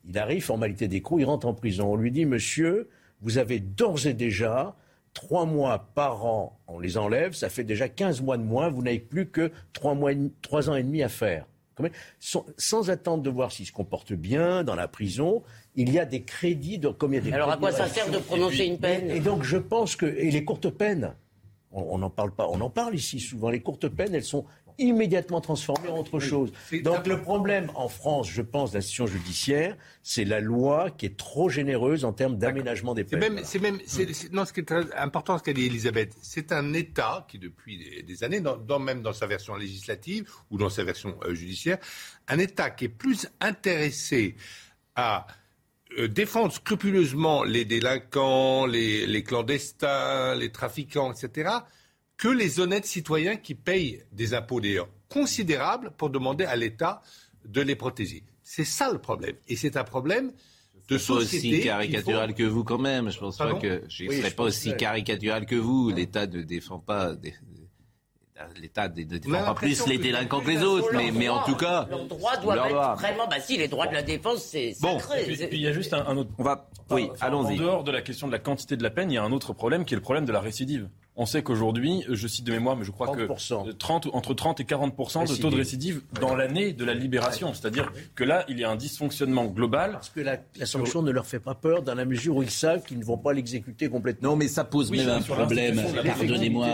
il arrive, formalité d'écrou, il rentre en prison. On lui dit, monsieur, vous avez d'ores et déjà 3 mois par an, on les enlève, ça fait déjà 15 mois de moins, vous n'avez plus que 3, mois, et demi- trois ans et demi à faire. Sans, sans attendre de voir s'il se comporte bien dans la prison, il y a des crédits de combien des Alors à quoi ça sert de prononcer une peine Et donc je pense que et les courtes peines, on n'en parle pas, on en parle ici souvent. Les courtes peines, elles sont immédiatement transformé en autre chose. Donc le problème en France, je pense, de l'institution judiciaire, c'est la loi qui est trop généreuse en termes d'aménagement des peines. Même, c'est même, c'est, non, ce qui est très important, ce qu'a dit Elisabeth, c'est un État qui, depuis des, années, dans, même dans sa version législative ou dans sa version euh, judiciaire, un État qui est plus intéressé à euh, défendre scrupuleusement les délinquants, les, clandestins, les trafiquants, etc., que les honnêtes citoyens qui payent des impôts d'ailleurs considérables pour demander à l'État de les protéger. C'est ça le problème. Et c'est un problème de société. Pas aussi caricatural que vous quand même. Je pense pas que je ne serais pas aussi caricatural que vous. L'État ne défend pas l'État ne défend pas plus les délinquants que les autres, mais, mais en tout cas. Leurs droits doivent être vraiment. Bah si, les droits de la défense, c'est bon. Et puis, il y a juste un, autre. On va. Oui, allons-y. En dehors de la question de la quantité de la peine, il y a un autre problème qui est le problème de la récidive. On sait qu'aujourd'hui, je cite de mémoire, mais je crois que 30, entre 30 et 40 de taux de récidive dans l'année de la libération. C'est-à-dire que là, il y a un dysfonctionnement global. Parce que la, sanction ne leur fait pas peur dans la mesure où ils savent qu'ils ne vont pas l'exécuter complètement. Non, mais ça pose même un problème. Pardonnez-moi,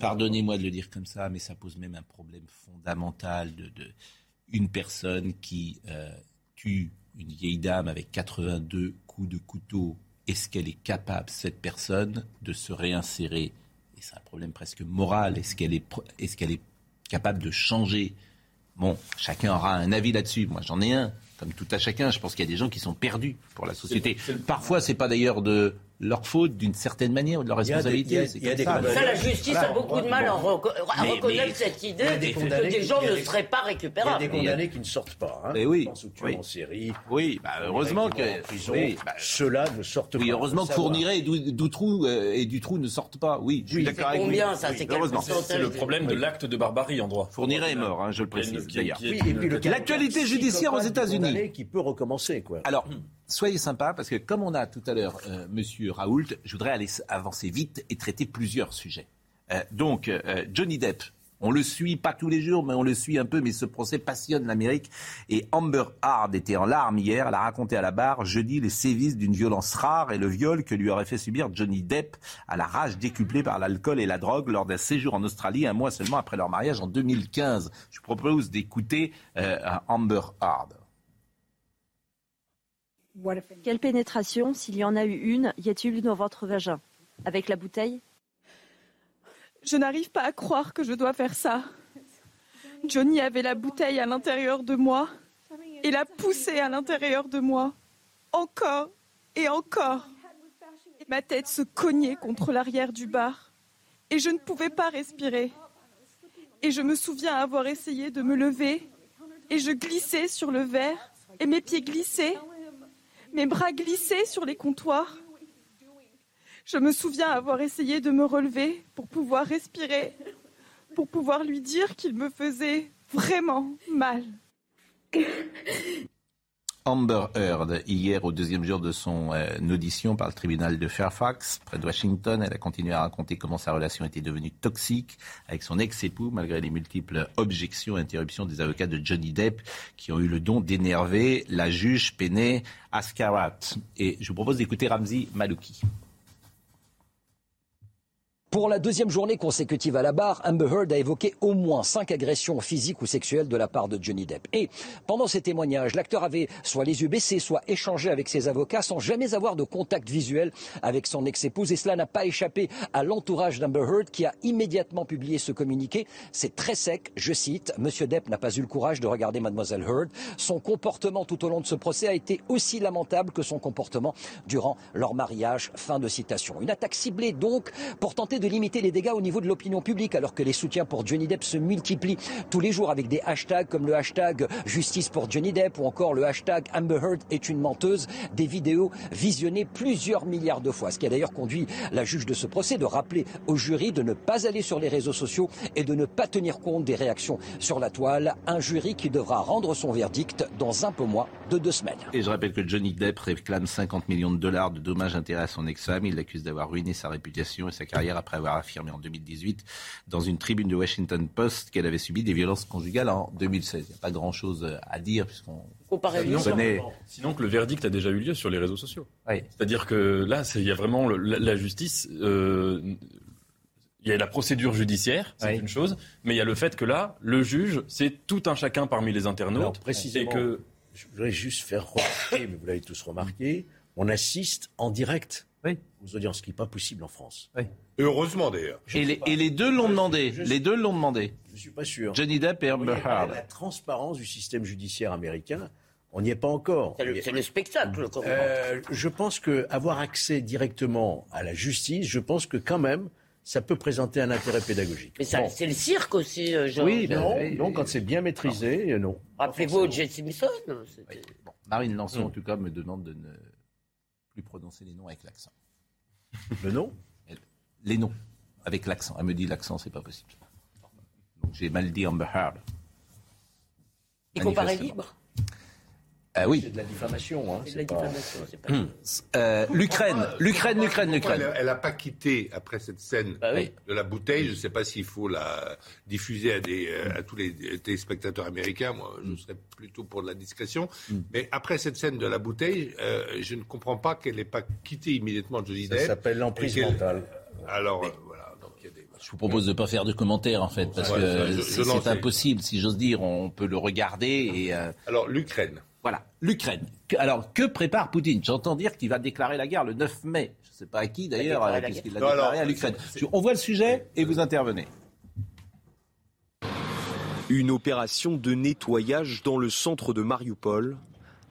pardonnez-moi de le dire comme ça, mais ça pose même un problème fondamental de, une personne qui euh, tue une vieille dame avec 82 coups de couteau. Est-ce qu'elle est capable, cette personne, de se réinsérer et c'est un problème presque moral, est-ce qu'elle est, est, qu'elle est capable de changer? Bon, chacun aura un avis là-dessus. Moi, j'en ai un comme tout à chacun. Je pense qu'il y a des gens qui sont perdus pour la société. Parfois, c'est pas d'ailleurs de leur faute d'une certaine manière ou de leur responsabilité. ça. la justice a beaucoup de mal à, reconnaître cette idée que des gens ne seraient pas récupérables. Il y a des condamnés qui ne sortent pas. Hein, mais oui. en série. Oui, bah, heureusement que bah, ceux-là ne sortent oui, pas. Heureusement que Fourniret et Dutroux euh, et Dutroux ne sortent pas. Oui, je suis d'accord avec Combien ça C'est le problème de l'acte de barbarie en droit. Fourniret est mort, hein, je le précise d'ailleurs. L'actualité judiciaire aux États-Unis. Qui peut recommencer, quoi. Alors, soyez sympa, parce que comme on a tout à l'heure euh, Monsieur Raoult, je voudrais aller avancer vite et traiter plusieurs sujets. Euh, donc, euh, Johnny Depp, on le suit pas tous les jours, mais on le suit un peu, mais ce procès passionne l'Amérique. Et Amber Hard était en larmes hier. Elle a raconté à la barre jeudi les sévices d'une violence rare et le viol que lui aurait fait subir Johnny Depp à la rage décuplée par l'alcool et la drogue lors d'un séjour en Australie un mois seulement après leur mariage en 2015. Je propose d'écouter Amber Hard. Quelle pénétration, s'il y en a eu une, y a-t-il eu dans votre vagin? Avec la bouteille? Je n'arrive pas à croire que je dois faire ça. Johnny avait la bouteille à l'intérieur de moi et la poussée à l'intérieur de moi. Encore et encore. Ma tête se cognait contre l'arrière du bar et je ne pouvais pas respirer. Et je me souviens avoir essayé de me lever et je glissais sur le verre et mes pieds glissaient mes bras glissaient sur les comptoirs. Je me souviens avoir essayé de me relever pour pouvoir respirer, pour pouvoir lui dire qu'il me faisait vraiment mal. Amber Heard, hier au deuxième jour de son euh, audition par le tribunal de Fairfax, près de Washington, elle a continué à raconter comment sa relation était devenue toxique avec son ex-époux, malgré les multiples objections et interruptions des avocats de Johnny Depp, qui ont eu le don d'énerver la juge Penney Ascarat. Et je vous propose d'écouter Ramzi Malouki. Pour la deuxième journée consécutive à la barre, Amber Heard a évoqué au moins cinq agressions physiques ou sexuelles de la part de Johnny Depp. Et pendant ces témoignages, l'acteur avait soit les yeux baissés, soit échangé avec ses avocats sans jamais avoir de contact visuel avec son ex-épouse. Et cela n'a pas échappé à l'entourage d'Amber Heard qui a immédiatement publié ce communiqué. C'est très sec, je cite, Monsieur Depp n'a pas eu le courage de regarder Mademoiselle Heard. Son comportement tout au long de ce procès a été aussi lamentable que son comportement durant leur mariage. Fin de citation. Une attaque ciblée donc pour tenter de limiter les dégâts au niveau de l'opinion publique, alors que les soutiens pour Johnny Depp se multiplient tous les jours avec des hashtags comme le hashtag justice pour Johnny Depp ou encore le hashtag Amber Heard est une menteuse, des vidéos visionnées plusieurs milliards de fois. Ce qui a d'ailleurs conduit la juge de ce procès de rappeler au jury de ne pas aller sur les réseaux sociaux et de ne pas tenir compte des réactions sur la toile. Un jury qui devra rendre son verdict dans un peu moins de deux semaines. Et je rappelle que Johnny Depp réclame 50 millions de dollars de dommages intérêts à son ex-femme. Il l'accuse d'avoir ruiné sa réputation et sa carrière après avoir affirmé en 2018 dans une tribune de Washington Post qu'elle avait subi des violences conjugales en 2016. Il n'y a pas grand-chose à dire puisqu'on sinon, sinon, que le verdict a déjà eu lieu sur les réseaux sociaux. C'est-à-dire que là, il y a vraiment la, justice. Euh, Il y a la procédure judiciaire, c'est une chose, mais il y a le fait que là, le juge, c'est tout un chacun parmi les internautes. précisément, que... je voudrais juste faire remarquer, mais vous l'avez tous remarqué, on assiste en direct aux audiences, ce qui n'est pas possible en France. Heureusement d'ailleurs. Et, les, deux l'ont demandé. Les deux l'ont demandé. Je ne suis pas sûr. Johnny Depp et Amber Heard. La transparence du système judiciaire américain, on n'y est pas encore. C'est le, spectacle. Euh, je pense qu'avoir accès directement à la justice, je pense que quand même, ça peut présenter un intérêt pédagogique. Mais c'est le cirque aussi, euh, Jean. Oui, non, quand c'est bien maîtrisé, euh, non. Rappelez-vous O.J. Simpson. Marine Lançon, en tout cas, me demande de ne plus prononcer les noms avec l'accent. Le nom? Les noms, avec l'accent. Elle me dit l'accent, c'est pas possible. Donc j'ai mal dit Amber Heard. Il faut paraître libre ah oui. C'est de la diffamation. Hein, c'est de la diffamation. Pas... Hum. Euh, L'Ukraine, l'Ukraine, l'Ukraine, l'Ukraine. Elle n'a pas quitté après cette scène bah oui. de la bouteille? Je ne sais pas s'il faut la diffuser à, des, euh, à tous les téléspectateurs américains. Moi, je serais plutôt pour de la discrétion. Mm. Mais après cette scène de la bouteille, euh, je ne comprends pas qu'elle n'ait pas quitté immédiatement Johnny Depp. Ça s'appelle l'emprise mentale. Alors, euh, voilà. Je vous propose de ne pas faire de commentaires en fait, parce que c'est impossible, si j'ose dire. On peut le regarder et. Alors l'Ukraine. Voilà, l'Ukraine. Alors, que prépare Poutine? J'entends dire qu'il va déclarer la guerre le 9 mai. Je ne sais pas à qui d'ailleurs, euh, puisqu'il l'a déclaré à l'Ukraine. On voit le sujet et vous intervenez. Une opération de nettoyage dans le centre de Mariupol,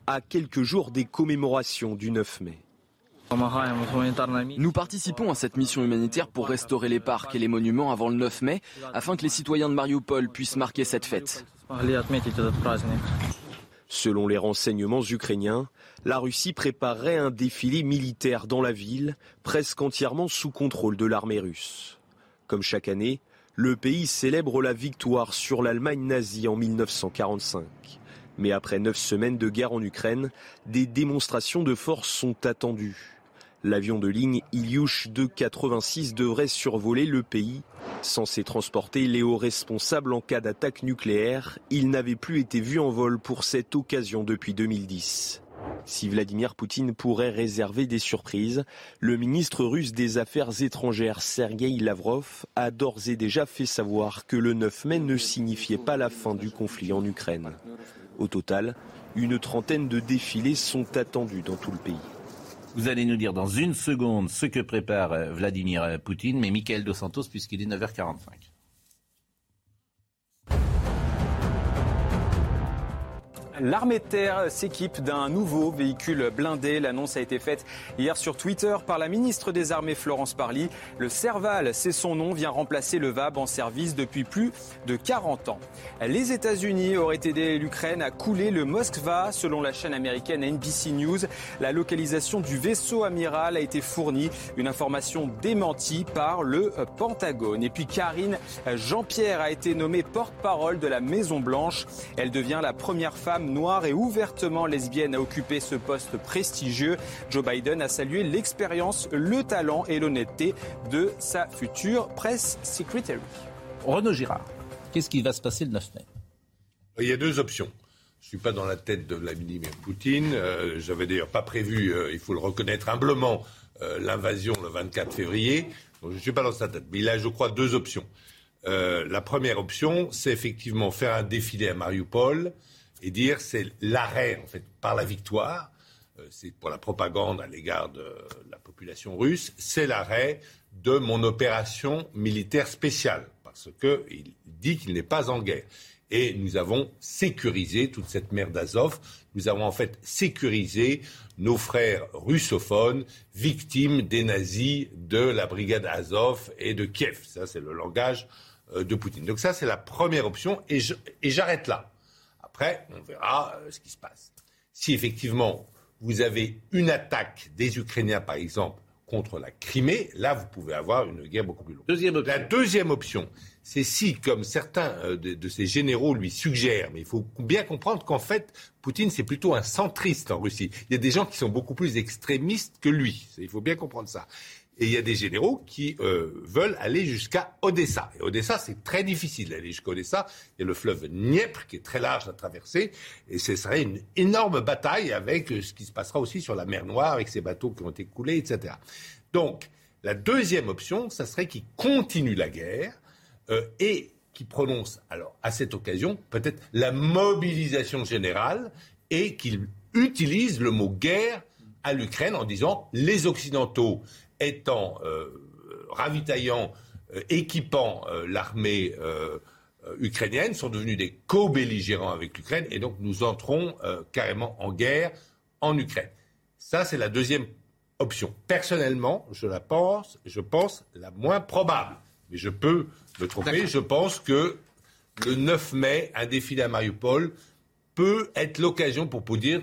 à quelques jours des commémorations du 9 mai. Nous participons à cette mission humanitaire pour restaurer les parcs et les monuments avant le 9 mai, afin que les citoyens de Mariupol puissent marquer cette fête. Selon les renseignements ukrainiens, la Russie préparerait un défilé militaire dans la ville, presque entièrement sous contrôle de l'armée russe. Comme chaque année, le pays célèbre la victoire sur l'Allemagne nazie en 1945. Mais après neuf semaines de guerre en Ukraine, des démonstrations de force sont attendues. L'avion de ligne Ilyush 286 devrait survoler le pays. Censé transporter les hauts responsables en cas d'attaque nucléaire, il n'avait plus été vu en vol pour cette occasion depuis 2010. Si Vladimir Poutine pourrait réserver des surprises, le ministre russe des Affaires étrangères Sergei Lavrov a d'ores et déjà fait savoir que le 9 mai ne signifiait pas la fin du conflit en Ukraine. Au total, une trentaine de défilés sont attendus dans tout le pays. Vous allez nous dire dans une seconde ce que prépare euh, Vladimir Poutine, mais Michael Dos Santos, puisqu'il est 9h45. L'armée de terre s'équipe d'un nouveau véhicule blindé. L'annonce a été faite hier sur Twitter par la ministre des Armées Florence Parly. Le Serval, c'est son nom, vient remplacer le VAB en service depuis plus de 40 ans. Les États-Unis auraient aidé l'Ukraine à couler le Moskva. Selon la chaîne américaine NBC News, la localisation du vaisseau amiral a été fournie. Une information démentie par le Pentagone. Et puis Karine Jean-Pierre a été nommée porte-parole de la Maison Blanche. Elle devient la première femme noire et ouvertement lesbienne à occuper ce poste prestigieux. Joe Biden a salué l'expérience, le talent et l'honnêteté de sa future presse secretary. Renaud Girard, qu'est-ce qui va se passer le 9 mai Il y a deux options. Je ne suis pas dans la tête de Vladimir Poutine. Euh, J'avais d'ailleurs pas prévu, euh, il faut le reconnaître humblement, euh, l'invasion le 24 février. Donc je ne suis pas dans sa tête. Mais il a, je crois, deux options. Euh, la première option, c'est effectivement faire un défilé à Mariupol et dire c'est l'arrêt en fait par la victoire. Euh, c'est pour la propagande à l'égard de la population russe, c'est l'arrêt de mon opération militaire spéciale, parce qu'il dit qu'il n'est pas en guerre. Et nous avons sécurisé toute cette mer d'Azov. Nous avons en fait sécurisé nos frères russophones, victimes des nazis de la brigade Azov et de Kiev. Ça, c'est le langage euh, de Poutine. Donc ça, c'est la première option. Et j'arrête là. Après, on verra euh, ce qui se passe. Si effectivement vous avez une attaque des Ukrainiens, par exemple, contre la Crimée, là, vous pouvez avoir une guerre beaucoup plus longue. Deuxième La deuxième option, c'est si, comme certains euh, de, ces généraux lui suggèrent, mais il faut bien comprendre qu'en fait, Poutine, c'est plutôt un centriste en Russie. Il y a des gens qui sont beaucoup plus extrémistes que lui. Il faut bien comprendre ça. Et il y a des généraux qui euh, veulent aller jusqu'à Odessa. Et Odessa, c'est très difficile d'aller jusqu'à Odessa. Il y a le fleuve Dniepr qui est très large à traverser. Et ce serait une énorme bataille avec euh, ce qui se passera aussi sur la mer Noire, avec ces bateaux qui ont été coulés, etc. Donc, La deuxième option, ça serait qu'il continue la guerre euh, et qu'il prononce, alors à cette occasion, peut-être la mobilisation générale et qu'il utilise le mot guerre à l'Ukraine en disant les Occidentaux étant euh, ravitaillant, euh, équipant l'armée ukrainienne, sont devenus des co-belligérants avec l'Ukraine et donc nous entrons carrément en guerre en Ukraine. Ça, c'est la deuxième option. Personnellement, je la pense, je pense la moins probable. Mais je peux me tromper. Je pense que le 9 mai, un défilé à Mariupol peut être l'occasion pour, pour dire,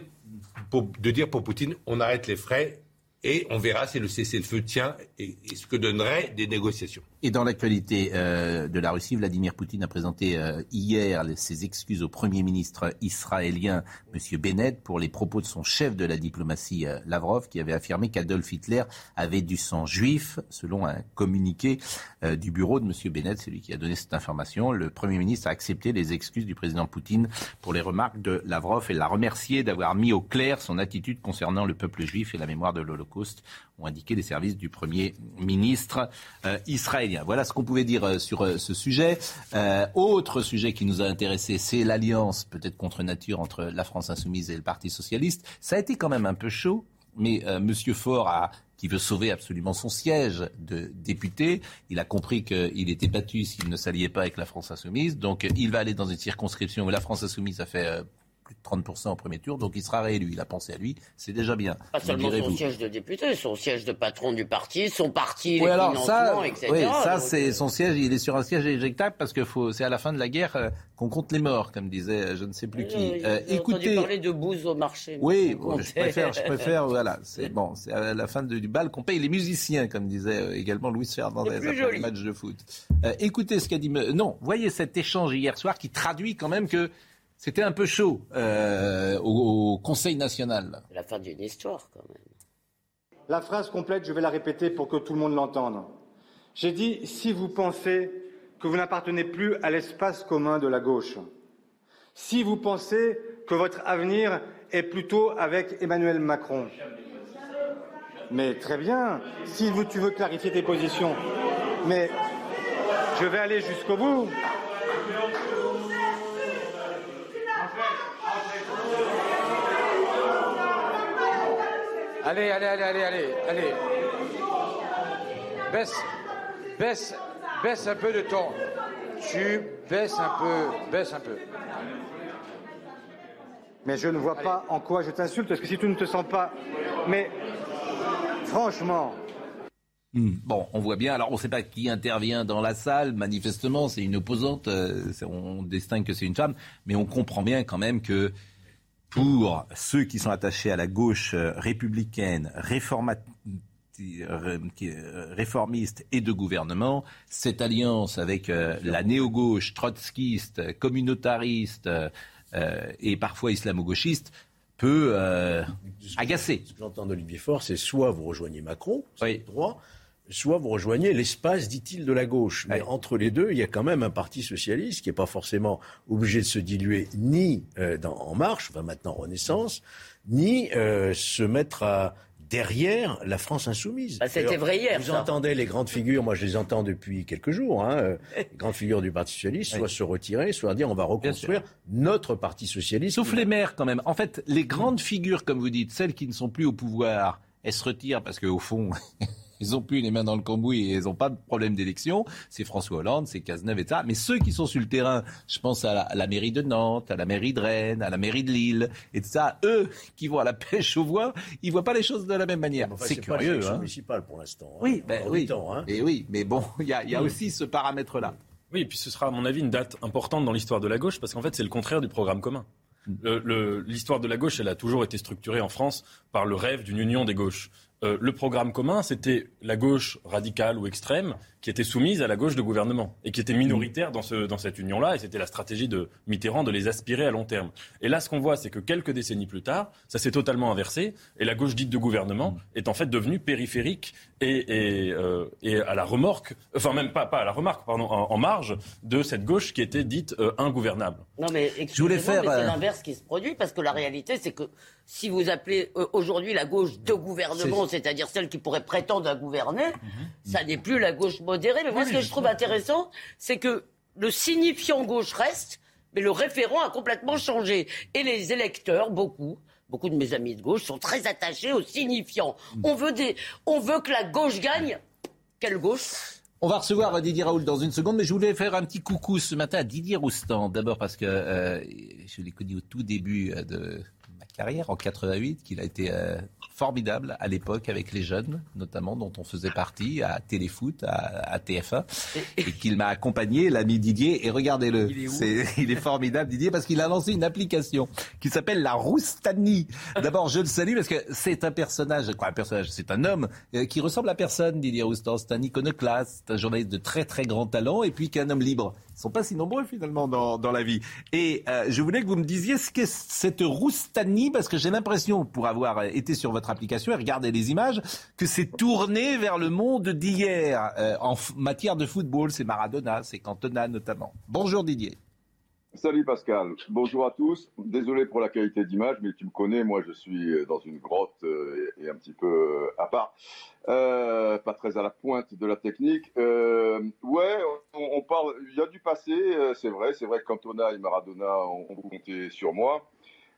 pour, de dire pour Poutine on arrête les frais et on verra si le cessez-le-feu tient et, et, ce que donneraient des négociations. Et dans l'actualité euh, de la Russie, Vladimir Poutine a présenté euh, hier ses excuses au Premier ministre israélien, M. Bennett, pour les propos de son chef de la diplomatie, euh, Lavrov, qui avait affirmé qu'Adolf Hitler avait du sang juif, selon un communiqué du bureau de M. Bennett, c'est lui qui a donné cette information. Le Premier ministre a accepté les excuses du président Poutine pour les remarques de Lavrov et l'a remercié d'avoir mis au clair son attitude concernant le peuple juif et la mémoire de l'Holocauste, ont indiqué les services du Premier ministre israélien. Voilà ce qu'on pouvait dire euh, sur euh, ce sujet. Euh, autre sujet qui nous a intéressé, c'est l'alliance peut-être contre nature entre la France insoumise et le Parti socialiste. Ça a été quand même un peu chaud, mais. Monsieur Faure qui veut sauver absolument son siège de député. Il a compris qu'il était battu s'il ne s'alliait pas avec la France insoumise. Donc il va aller dans une circonscription où la France insoumise a fait 30% au premier tour, donc il sera réélu. Il a pensé à lui, c'est déjà bien. Pas seulement son siège de député, son siège de patron du parti, son parti, oui, alors ça, etc. Oui, ça c'est euh, son siège, il est sur un siège éjectable parce que c'est à la fin de la guerre euh, qu'on compte les morts, comme disait euh, je ne sais plus qui. Euh, écoutez, parler de bouse au marché. Oui, je préfère, je préfère, voilà, c'est bon, c'est à la fin du bal qu'on paye les musiciens, comme disait également Louis Fernandez après le match de foot. écoutez ce qu'a dit, non, voyez cet échange hier soir qui traduit quand même que c'était un peu chaud euh, au, Conseil national. C'est la fin d'une histoire quand même. La phrase complète, je vais la répéter pour que tout le monde l'entende. J'ai dit si vous pensez que vous n'appartenez plus à l'espace commun de la gauche, si vous pensez que votre avenir est plutôt avec Emmanuel Macron. Mais très bien, si tu veux clarifier tes positions. Mais je vais aller jusqu'au bout. Allez, allez, allez, allez, allez, allez. Baisse, baisse, baisse un peu de ton. Tu baisses un peu, baisse un peu. Mais je ne vois pas en quoi je t'insulte, parce que si tu ne te sens pas. Mais franchement. Hmm. Bon, on voit bien. Alors, on ne sait pas qui intervient dans la salle. Manifestement, c'est une opposante. Euh, on distingue que c'est une femme, mais on comprend bien quand même que pour ceux qui sont attachés à la gauche euh, républicaine, euh, réformiste et de gouvernement, cette alliance avec euh, la néo-gauche trotskiste, communautariste et parfois islamo-gauchiste peut agacer. Ce que j'entends d'Olivier Faure, c'est soit vous rejoignez Macron, c'est droit, soit vous rejoignez l'espace, dit-il, de la gauche. Mais entre les deux, il y a quand même un parti socialiste qui n'est pas forcément obligé de se diluer ni euh, dans En Marche, enfin maintenant Renaissance, ni euh, se mettre derrière la France insoumise. Bah, C'était vrai hier. Vous entendez les grandes figures, moi je les entends depuis quelques jours, hein, euh, les grandes figures du Parti socialiste, soit se retirer, soit dire on va reconstruire notre Parti socialiste. Sauf les maires quand même. En fait, les grandes figures, comme vous dites, celles qui ne sont plus au pouvoir, elles se retirent parce qu'au fond, Ils n'ont plus les mains dans le cambouis et ils n'ont pas de problème d'élection. C'est François Hollande, c'est Cazeneuve, etc. Mais ceux qui sont sur le terrain, je pense à la, mairie de Nantes, à la mairie de Rennes, à la mairie de Lille, et ça, eux qui vont à la pêche aux voix, ils voient pas les choses de la même manière. c'est curieux. Pas hein. municipale pour l'instant. Hein. Oui, ben, oui. Hein. Et oui, mais bon, il y a, y a aussi ce paramètre-là. Oui, et puis ce sera, à mon avis, une date importante dans l'histoire de la gauche, parce qu'en fait, c'est le contraire du programme commun. Mm. L'histoire de la gauche, elle a toujours été structurée en France par le rêve d'une union des gauches. Euh, le programme commun, c'était la gauche radicale ou extrême qui était soumise à la gauche de gouvernement et qui était minoritaire dans, ce, dans cette union-là. Et c'était la stratégie de Mitterrand de les aspirer à long terme. Et là, ce qu'on voit, c'est que quelques décennies plus tard, ça s'est totalement inversé. Et la gauche dite de gouvernement est en fait devenue périphérique et, et, euh, et à la remorque, enfin même pas, pas à la remarque, pardon, en, marge de cette gauche qui était dite euh, ingouvernable. Non, mais je voulais faire. c'est l'inverse qui se produit parce que la réalité, c'est que si vous appelez euh, aujourd'hui la gauche de gouvernement, c'est-à-dire celle qui pourrait prétendre à gouverner, mhm. ça n'est plus la gauche modérée. Mais moi, ce que je trouve intéressant, c'est que le signifiant gauche reste, mais le référent a complètement changé. Et les électeurs, beaucoup, beaucoup de mes amis de gauche sont très attachés au signifiant. Mhm. On veut, des, on veut que la gauche gagne. Quelle gauche? On va recevoir Didier Raoult dans une seconde, mais je voulais faire un petit coucou ce matin à Didier Roustan. D'abord parce que euh, je l'ai connu au tout début euh, de ma carrière, en 88, qu'il a été euh, formidable à l'époque avec les jeunes, notamment dont on faisait partie, à Téléfoot, à, TF1, et, qu'il m'a accompagné, l'ami Didier, et regardez-le, il, est formidable Didier, parce qu'il a lancé une application qui s'appelle la Roustanie. D'abord, je le salue parce que c'est un personnage, quoi un personnage, c'est un homme euh, qui ressemble à personne, Didier Roustan, c'est un iconoclaste, un journaliste de très très grand talent, et puis qu'un homme libre. Ils sont pas si nombreux finalement dans, dans la vie. Et euh, je voulais que vous me disiez ce qu'est cette Roustanie, parce que j'ai l'impression, pour avoir été sur votre application et regarder les images, que c'est tourné vers le monde d'hier. Euh, en matière de football, c'est Maradona, c'est Cantona notamment. Bonjour Didier. Salut Pascal, bonjour à tous. Désolé pour la qualité d'image, mais tu me connais, moi je suis dans une grotte euh, et un petit peu à part, euh, pas très à la pointe de la technique. Euh, ouais, on, parle, il y a du passé, c'est vrai, c'est vrai que Cantona et Maradona ont, compté sur moi.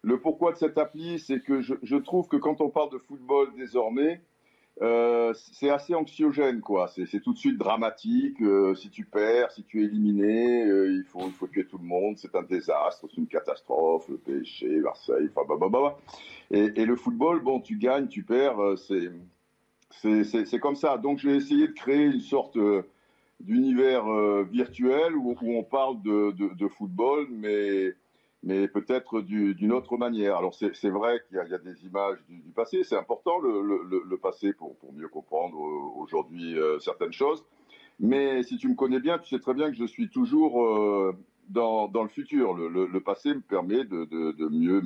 Le pourquoi de cette appli, c'est que je, trouve que quand on parle de football désormais, euh, c'est assez anxiogène, quoi. C'est tout de suite dramatique. Euh, si tu perds, si tu es éliminé, euh, il, faut, tuer tout le monde. C'est un désastre, c'est une catastrophe. Le péché, Marseille, enfin, bah, bah, bah, et, et, le football, bon, tu gagnes, tu perds, c'est comme ça. Donc, j'ai essayé de créer une sorte d'univers virtuel où, où, on parle de, de, de football, mais mais peut-être d'une autre manière. Alors c'est vrai qu'il y, a des images du, passé, c'est important le, passé pour, mieux comprendre euh, aujourd'hui euh, certaines choses. Mais si tu me connais bien, tu sais très bien que je suis toujours euh, dans, le futur. Le, passé me permet de, mieux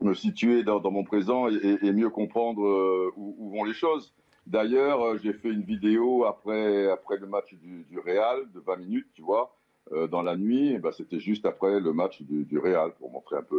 me, situer dans, mon présent et, mieux comprendre où, vont les choses. D'ailleurs, j'ai fait une vidéo après, après le match du, Real de 20 minutes, tu vois, dans la nuit, eh ben, c'était juste après le match du, du Real pour montrer un peu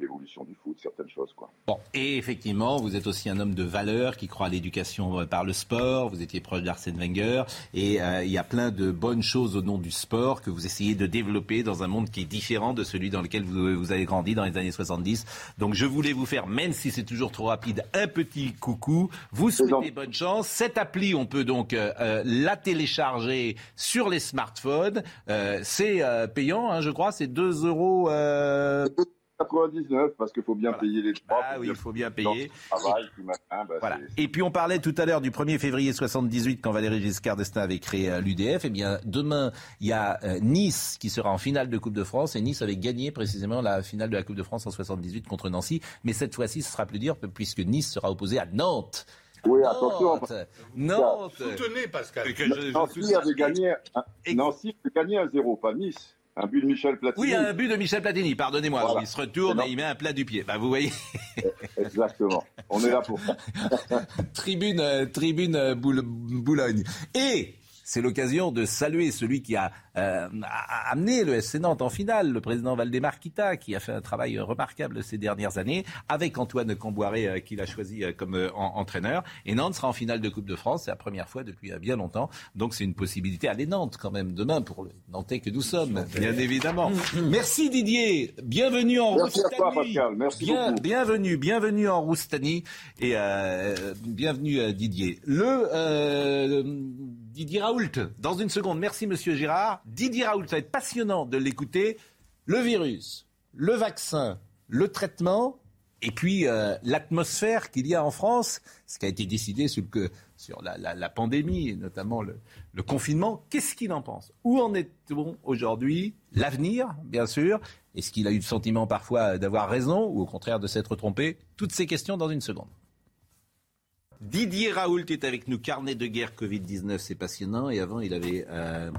l'évolution du foot, certaines choses. Quoi. Bon, et effectivement, vous êtes aussi un homme de valeur qui croit à l'éducation euh, par le sport. Vous étiez proche d'Arsène Wenger et euh, il y a plein de bonnes choses au nom du sport que vous essayez de développer dans un monde qui est différent de celui dans lequel vous, vous avez grandi dans les années 70. Donc je voulais vous faire, même si c'est toujours trop rapide, un petit coucou. Vous souhaitez bonne chance. Cette appli, on peut donc la télécharger sur les smartphones. C'est euh, payant, hein, je crois, c'est 2 euros. 99 parce qu'il faut bien payer les droits. Ah oui, il faut bien payer. Bah, voilà. Et puis on parlait tout à l'heure du 1er février 78 quand Valéry Giscard d'Estaing avait créé euh, l'UDF. Eh bien, demain, il y a euh, Nice qui sera en finale de Coupe de France et Nice avait gagné précisément la finale de la Coupe de France en 78 contre Nancy. Mais cette fois-ci, ce sera plus dur puisque Nice sera opposé à Nantes. Oui, attention. Nantes. Soutenez, Pascal. Nancy avait gagné, Nancy avait gagné un zéro, pas Nice. Un but de Michel Platini. Oui, un but de Michel Platini, pardonnez-moi. Il se retourne et il met un plat du pied. Bah, vous voyez. Exactement. On est là pour ça. tribune, euh, tribune euh, Boulogne. Et c'est l'occasion de saluer celui qui a, euh, amené le SC Nantes en finale, le président Valdemar Kita, qui a fait un travail remarquable ces dernières années, avec Antoine Camboiré, euh, qu'il a choisi euh, comme entraîneur. Et Nantes sera en finale de Coupe de France, c'est la première fois depuis bien longtemps. Donc c'est une possibilité. Allez Nantes quand même demain pour le Nantais que nous sommes, bien évidemment. Merci Didier, bienvenue en Merci À toi, Pascal. Merci bien, Bienvenue, bienvenue en Roustanie et bienvenue Didier. Le Didier Raoult, dans une seconde. Merci, monsieur Girard. Didier Raoult, ça va être passionnant de l'écouter. Le virus, le vaccin, le traitement, et puis euh, l'atmosphère qu'il y a en France, ce qui a été décidé sur, la, pandémie, et notamment le, le confinement. Qu'est-ce qu'il en pense? Où en est-on aujourd'hui? L'avenir, bien sûr. Est-ce qu'il a eu le sentiment parfois d'avoir raison ou au contraire de s'être trompé? Toutes ces questions dans une seconde. Didier Raoult est avec nous, carnet de guerre Covid-19, c'est passionnant. Et avant, il avait, euh,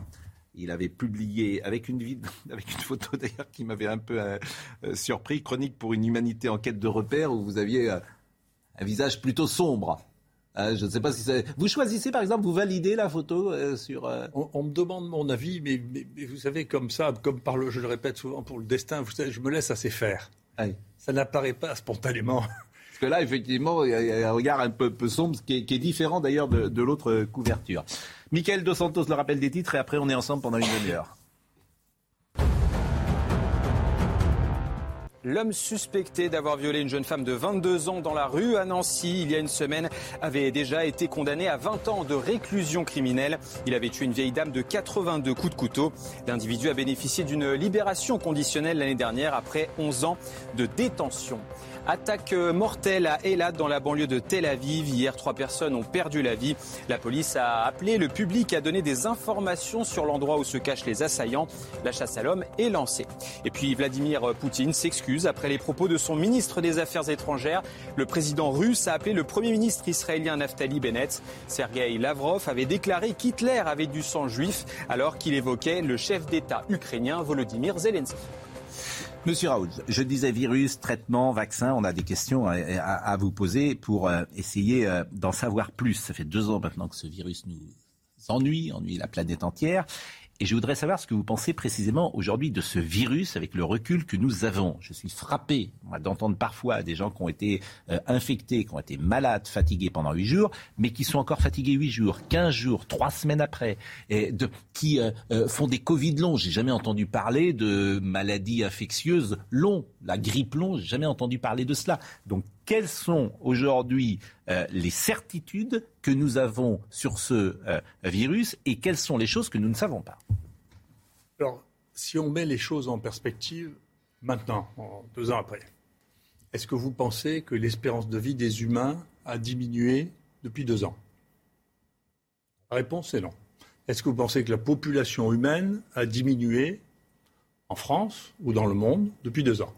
il avait publié avec une, vidéo, avec une photo d'ailleurs qui m'avait un peu euh, euh, surpris, Chronique pour une humanité en quête de repères, où vous aviez un visage plutôt sombre. je ne sais pas si ça... Vous choisissez par exemple, vous validez la photo sur. On, me demande mon avis, mais, vous savez, comme ça, comme par le, je le répète souvent pour le destin, vous savez, je me laisse assez faire. Ça n'apparaît pas spontanément. Que là, effectivement, il y a un regard un peu, sombre, qui est, différent d'ailleurs de, de l'autre couverture. Michael Dos Santos le rappelle des titres et après on est ensemble pendant une demi-heure. L'homme suspecté d'avoir violé une jeune femme de 22 ans dans la rue à Nancy il y a une semaine avait déjà été condamné à 20 ans de réclusion criminelle. Il avait tué une vieille dame de 82 coups de couteau. L'individu a bénéficié d'une libération conditionnelle l'année dernière après 11 ans de détention. Attaque mortelle à Eilat dans la banlieue de Tel Aviv. Hier, trois personnes ont perdu la vie. La police a appelé le public à donner des informations sur l'endroit où se cachent les assaillants. La chasse à l'homme est lancée. Et puis Vladimir Poutine s'excuse après les propos de son ministre des Affaires étrangères. Le président russe a appelé le premier ministre israélien Naftali Bennett. Sergei Lavrov avait déclaré qu'Hitler avait du sang juif alors qu'il évoquait le chef d'État ukrainien Volodymyr Zelensky. Monsieur Raoult, je disais virus, traitement, vaccin, on a des questions à, vous poser pour euh, essayer euh, d'en savoir plus. Ça fait deux ans maintenant que ce virus nous ennuie, ennuie la planète entière. Et je voudrais savoir ce que vous pensez précisément aujourd'hui de ce virus avec le recul que nous avons. Je suis frappé d'entendre parfois des gens qui ont été euh, infectés, qui ont été malades, fatigués pendant huit jours, mais qui sont encore fatigués huit jours, quinze jours, trois semaines après, et de, qui euh, euh, font des Covid longs. J'ai jamais entendu parler de maladies infectieuses longs, la grippe long, j'ai jamais entendu parler de cela. Donc quelles sont aujourd'hui les certitudes que nous avons sur ce virus et quelles sont les choses que nous ne savons pas? Alors, si on met les choses en perspective, maintenant, deux ans après, est-ce que vous pensez que l'espérance de vie des humains a diminué depuis deux ans? La réponse est non. Est-ce que vous pensez que la population humaine a diminué en France ou dans le monde depuis deux ans?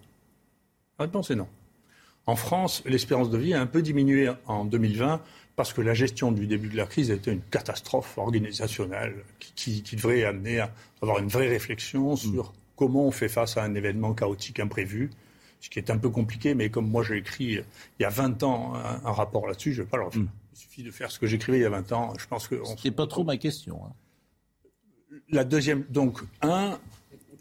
La réponse est non. En France, l'espérance de vie a un peu diminué en 2020 parce que la gestion du début de la crise a été une catastrophe organisationnelle qui, devrait amener à avoir une vraie réflexion sur comment on fait face à un événement chaotique imprévu, ce qui est un peu compliqué, mais comme moi j'ai écrit il y a 20 ans un, rapport là-dessus, je ne vais pas le refaire. Mm. Il suffit de faire ce que j'écrivais il y a 20 ans. Je pense que c'est pas trop ma question. Hein. La deuxième, donc un,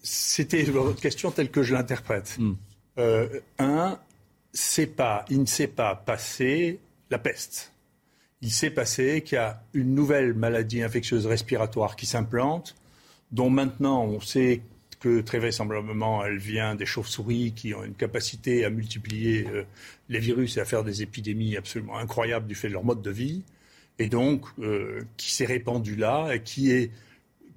c'était votre question telle que je l'interprète. Mm. Euh, un, il ne s'est pas passé la peste. Il s'est passé qu'il y a une nouvelle maladie infectieuse respiratoire qui s'implante, dont maintenant on sait que très vraisemblablement elle vient des chauves-souris qui ont une capacité à multiplier euh, les virus et à faire des épidémies absolument incroyables du fait de leur mode de vie, et donc euh, qui s'est répandue là et qui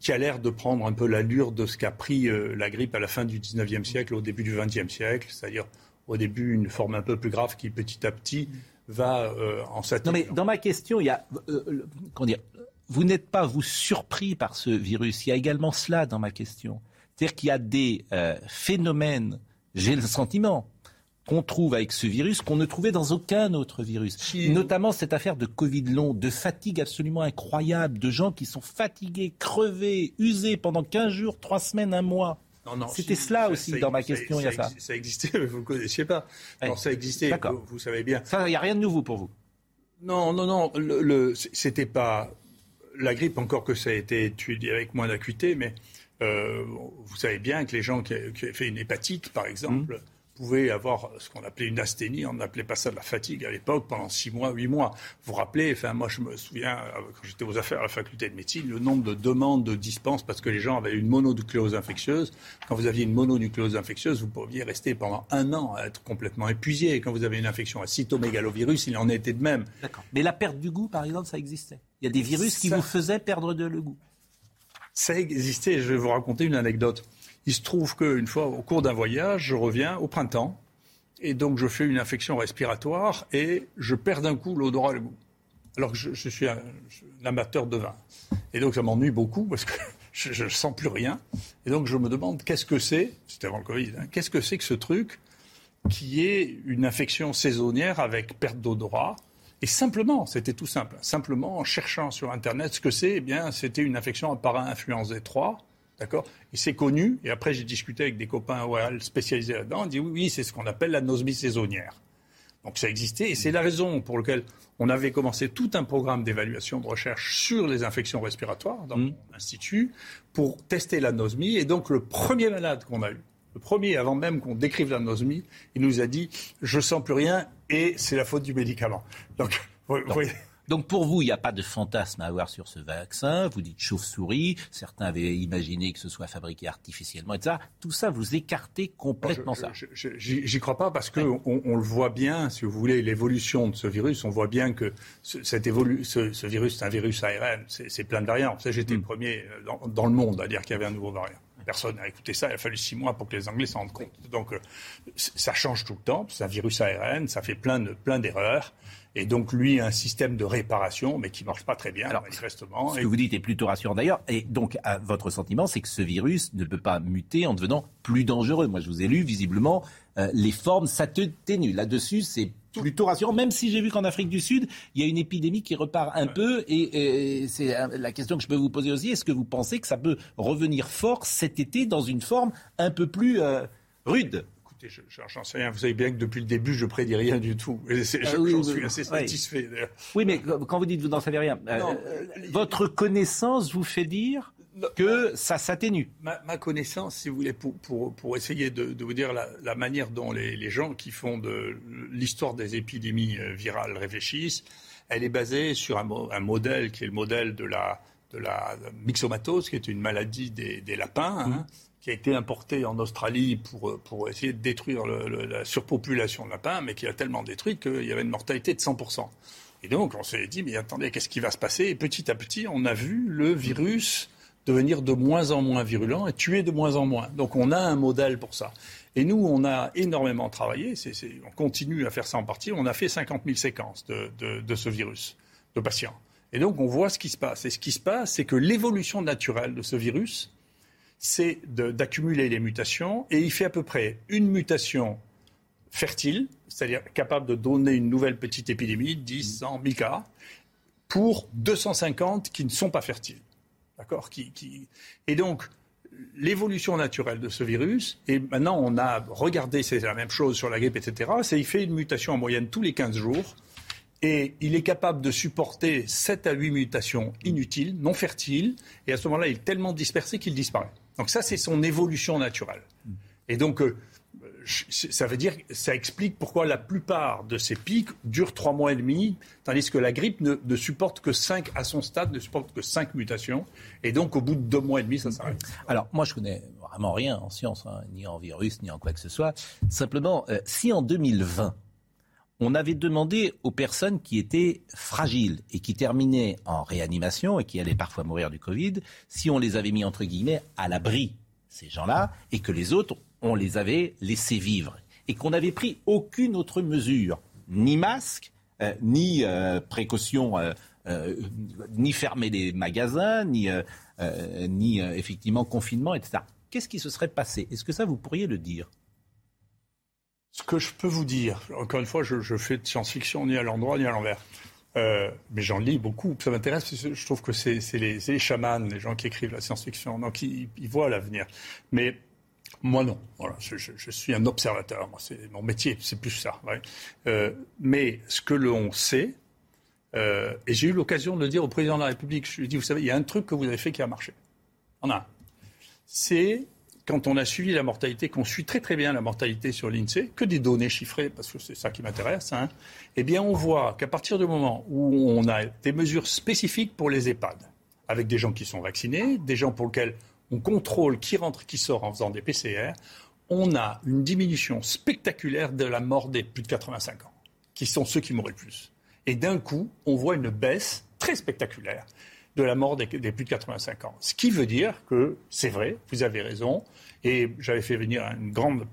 a l'air de prendre un peu l'allure de ce qu'a pris euh, la grippe à la fin du 19e siècle, au début du 20e siècle, c'est-à-dire au début une forme un peu plus grave qui petit à petit va euh, en Non, mais dans ma question, il y a. Euh, euh, comment dire Vous n'êtes pas, vous, surpris par ce virus. Il y a également cela dans ma question. C'est-à-dire qu'il y a des phénomènes, j'ai le sentiment, qu'on trouve avec ce virus qu'on ne trouvait dans aucun autre virus. Notamment cette affaire de Covid long, de fatigue absolument incroyable, de gens qui sont fatigués, crevés, usés pendant 15 jours, 3 semaines, un mois. C'était cela aussi dans ma question, il y a ça. Ça existait, mais vous ne connaissiez pas. Non, ça existait, vous, savez bien. Ça, il n'y a rien de nouveau pour vous Non, non, non. Le, C'était pas la grippe, encore que ça a été étudié avec moins d'acuité, mais euh, vous savez bien que les gens qui, qui ont fait une hépatite, par exemple, mmh pouvait avoir ce qu'on appelait une asthénie, on n'appelait pas ça de la fatigue à l'époque, pendant six mois, huit mois. Vous vous rappelez, enfin, moi je me souviens, euh, quand j'étais aux affaires à la faculté de médecine, le nombre de demandes de dispense parce que les gens avaient une mononucléose infectieuse. Quand vous aviez une mononucléose infectieuse, vous pouviez rester pendant un an à être complètement épuisé. Et quand vous avez une infection à cytomégalovirus, il en été de même. D'accord. Mais la perte du goût, par exemple, ça existait. Il y a des virus qui vous faisaient perdre de, le goût. Ça existait. Je vais vous raconter une anecdote. Il se trouve qu'une fois, au cours d'un voyage, je reviens au printemps, et donc je fais une infection respiratoire, et je perds d'un coup l'odorat et le goût. Alors que je, suis un, amateur de vin. Et donc ça m'ennuie beaucoup, parce que je ne sens plus rien. Et donc je me demande, qu'est-ce que c'est, c'était avant le Covid, hein, qu'est-ce que c'est que ce truc qui est une infection saisonnière avec perte d'odorat? Et simplement, c'était tout simple, simplement en cherchant sur Internet ce que c'est, eh bien, c'était une infection à para-influenza 3 D'accord Et c'est connu. Et après, j'ai discuté avec des copains spécialisés là-dedans. On dit oui, oui, c'est ce qu'on appelle l'anosmie saisonnière. Donc ça existait. Et c'est la raison pour laquelle on avait commencé tout un programme d'évaluation de recherche sur les infections respiratoires dans mmh. l'Institut pour tester l'anosmie. Et donc le premier malade qu'on a eu, Le premier, avant même qu'on décrive l'anosmie, il nous a dit Je sens plus rien et c'est la faute du médicament. Donc, vous voyez. Donc pour vous, il n'y a pas de fantasme à avoir sur ce vaccin. Vous dites chauve-souris. Certains avaient imaginé que ce soit fabriqué artificiellement, etc. Tout ça, vous écartez complètement ça. J'y crois pas parce qu'on on, le voit bien, si vous voulez, l'évolution de ce virus. On voit bien que ce, cette évolu ce, ce, virus, c'est un virus ARN. C'est plein de variants. J'étais le mm. premier euh, dans, dans, le monde à dire qu'il y avait un nouveau variant. Personne n'a écouté ça. Il a fallu six mois pour que les Anglais s'en rendent compte. Donc, euh, ça change tout le temps. C'est un virus ARN. Ça fait plein de plein d'erreurs. Et donc, lui, a un système de réparation, mais qui marche pas très bien, Alors, manifestement. Ce que vous dites est plutôt rassurant d'ailleurs. Et donc, à votre sentiment, c'est que ce virus ne peut pas muter en devenant plus dangereux. Moi, je vous ai lu, visiblement, euh, les formes s'atténuent. Là-dessus, c'est plutôt rassurant, même si j'ai vu qu'en Afrique du Sud, il y a une épidémie qui repart un peu. Et, c'est la question que je peux vous poser aussi. Est-ce que vous pensez que ça peut revenir fort cet été dans une forme un peu plus euh, rude? Écoutez, j'en sais rien. Vous savez bien que depuis le début, je prédis rien du tout. Ah j'en suis assez satisfait. Oui, mais quand vous dites vous n'en savez rien, euh, votre connaissance vous fait dire que ça s'atténue. Ma, connaissance, si vous voulez, pour, pour, pour essayer de, de, vous dire la, la manière dont les, les, gens qui font de l'histoire des épidémies euh, virales réfléchissent, elle est basée sur un, un, modèle qui est le modèle de la, de la myxomatose, qui est une maladie des, des lapins, hein, qui a été importée en Australie pour, pour essayer de détruire le, la surpopulation de lapins, mais qui a tellement détruit qu'il y avait une mortalité de 100%. Et donc, on s'est dit, mais attendez, qu'est-ce qui va se passer? Et petit à petit, on a vu le virus devenir de moins en moins virulent et tuer de moins en moins. Donc on a un modèle pour ça. Et nous, on a énormément travaillé, on continue à faire ça en partie, on a fait 50 000 séquences de, ce virus, de patients. Et donc on voit ce qui se passe. Et ce qui se passe, c'est que l'évolution naturelle de ce virus, c'est d'accumuler les mutations, et il fait à peu près une mutation fertile, c'est-à-dire capable de donner une nouvelle petite épidémie, 10, 100, 1000 cas, pour 250 qui ne sont pas fertiles. D'accord Et donc, l'évolution naturelle de ce virus, et maintenant on a regardé, c'est la même chose sur la grippe, etc., c'est qu'il fait une mutation en moyenne tous les 15 jours, et il est capable de supporter 7 à 8 mutations inutiles, non fertiles, et à ce moment-là, il est tellement dispersé qu'il disparaît. Donc ça, c'est son évolution naturelle. Et donc, euh, ça veut dire, ça explique pourquoi la plupart de ces pics durent trois mois et demi, tandis que la grippe ne, supporte que cinq, à son stade, ne supporte que cinq mutations. Et donc, au bout de deux mois et demi, ça s'arrête. Alors, moi, je connais vraiment rien en science, hein, ni en virus, ni en quoi que ce soit. Simplement, euh, si en 2020, on avait demandé aux personnes qui étaient fragiles et qui terminaient en réanimation et qui allaient parfois mourir du Covid, si on les avait mis entre guillemets à l'abri, ces gens-là, et que les autres on les avait laissés vivre et qu'on n'avait pris aucune autre mesure, ni masque, euh, ni euh, précaution, euh, ni fermer les magasins, ni, effectivement confinement, etc. Qu'est-ce qui se serait passé? Est-ce que ça, vous pourriez le dire? Ce que je peux vous dire, encore une fois, je, fais de science-fiction ni à l'endroit ni à l'envers. mais j'en lis beaucoup. Ça m'intéresse. Je trouve que c'est les, les, chamans, les gens qui écrivent la science-fiction. Donc, ils, ils voient l'avenir. Mais moi, non. Voilà, je, suis un observateur. c'est mon métier, c'est plus ça. Euh, mais ce que l'on sait, euh, et j'ai eu l'occasion de le dire au président de la République, je lui ai dit, vous savez, il y a un truc que vous avez fait qui a marché. On a. C'est quand on a suivi la mortalité, qu'on suit très très bien la mortalité sur l'INSEE, que des données chiffrées, parce que c'est ça qui m'intéresse, hein, eh bien on voit qu'à partir du moment où on a des mesures spécifiques pour les EHPAD, avec des gens qui sont vaccinés, des gens pour lesquels on contrôle qui rentre, qui sort en faisant des PCR, on a une diminution spectaculaire de la mort des plus de 85 ans, qui sont ceux qui mourraient le plus. Et d'un coup, on voit une baisse très spectaculaire de la mort des, plus de 85 ans. Ce qui veut dire que c'est vrai, vous avez raison, et j'avais fait venir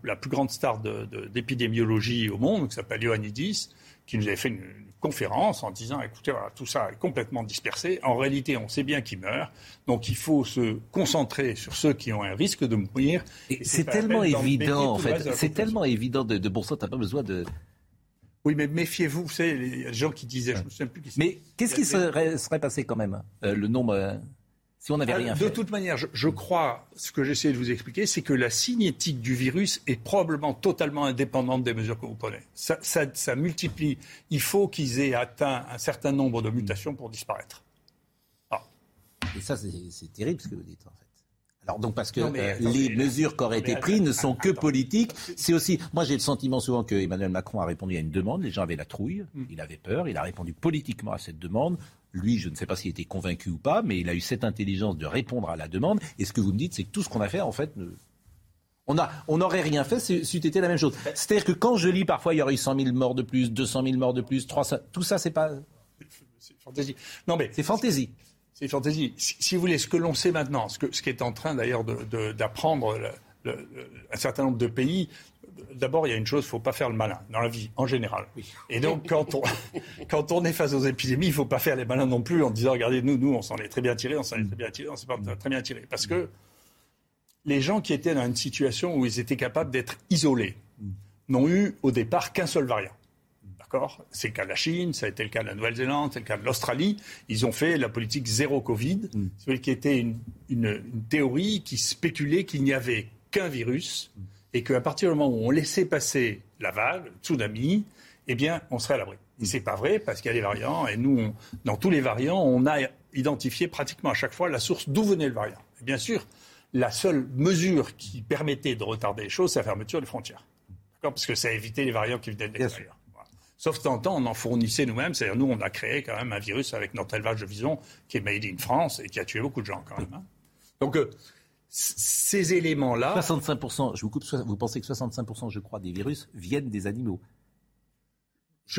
la plus grande star d'épidémiologie au monde, qui s'appelle Ioannidis, qui nous avait fait une, conférence en disant écoutez, voilà, tout ça est complètement dispersé. En réalité, on sait bien qui meurt. Donc il faut se concentrer sur ceux qui ont un risque de mourir. C'est tellement évident, en fait. C'est tellement évident de, de bon sens, tu n'as pas besoin de. Oui, mais méfiez-vous, vous savez, les gens qui disaient, je me souviens plus qui Mais qu'est-ce qui serait, serait, passé quand même euh, Le nombre. Si on n'avait rien fait. De toute manière, je, crois, ce que j'essaie de vous expliquer, c'est que la cinétique du virus est probablement totalement indépendante des mesures que vous prenez. Ça, ça, multiplie. Il faut qu'ils aient atteint un certain nombre de mutations pour disparaître. Ah. Et ça, c'est terrible ce que vous dites, en fait. Alors donc parce que euh, les mesures qui auraient été prises ne sont que politiques. C'est aussi, moi j'ai le sentiment souvent que Emmanuel Macron a répondu à une demande, les gens avaient la trouille, hmm. il avait peur, il a répondu politiquement à cette demande. Lui, je ne sais pas s'il était convaincu ou pas, mais il a eu cette intelligence de répondre à la demande. Et ce que vous me dites, c'est que tout ce qu'on a fait, en fait, on n'aurait rien fait si été la même chose. C'est-à-dire que quand je lis parfois, il y aurait eu 100 000 morts de plus, 200 000 morts de plus, 300, tout ça, c'est pas. C'est fantaisie. Non, mais. C'est fantaisie. C'est fantaisie. Si, vous voulez, ce que l'on sait maintenant, ce, que, ce qui est en train d'ailleurs d'apprendre un certain nombre de pays, D'abord, il y a une chose, il ne faut pas faire le malin dans la vie, en général. Et donc, quand on, quand on est face aux épidémies, il ne faut pas faire les malins non plus en disant, regardez, nous, nous, on s'en est très bien tiré, on s'en est très bien tiré, on s'est pas très bien tiré. Parce que les gens qui étaient dans une situation où ils étaient capables d'être isolés n'ont eu au départ qu'un seul variant. D'accord? C'est le cas de la Chine, ça a été le cas de la Nouvelle-Zélande, c'est le cas de l'Australie. Ils ont fait la politique zéro Covid, mm. qui était une, une, théorie qui spéculait qu'il n'y avait qu'un virus et qu'à partir du moment où on laissait passer la vague, le tsunami, eh bien, on serait à l'abri. Et c'est pas vrai parce qu'il y a des variants et nous, dans tous les variants, on a identifié pratiquement à chaque fois la source d'où venait le variant. Et bien sûr, la seule mesure qui permettait de retarder les choses, c'est la fermeture des frontières. Parce que ça évité les variants qui venaient de l'extérieur. Sauf que temps, on en fournissait nous-mêmes. C'est-à-dire, nous, on a créé quand même un virus avec notre élevage de vison qui est made in France et qui a tué beaucoup de gens quand même. Hein. Donc, euh, ces éléments-là. 65%, je vous coupe, vous pensez que 65%, je crois, des virus viennent des animaux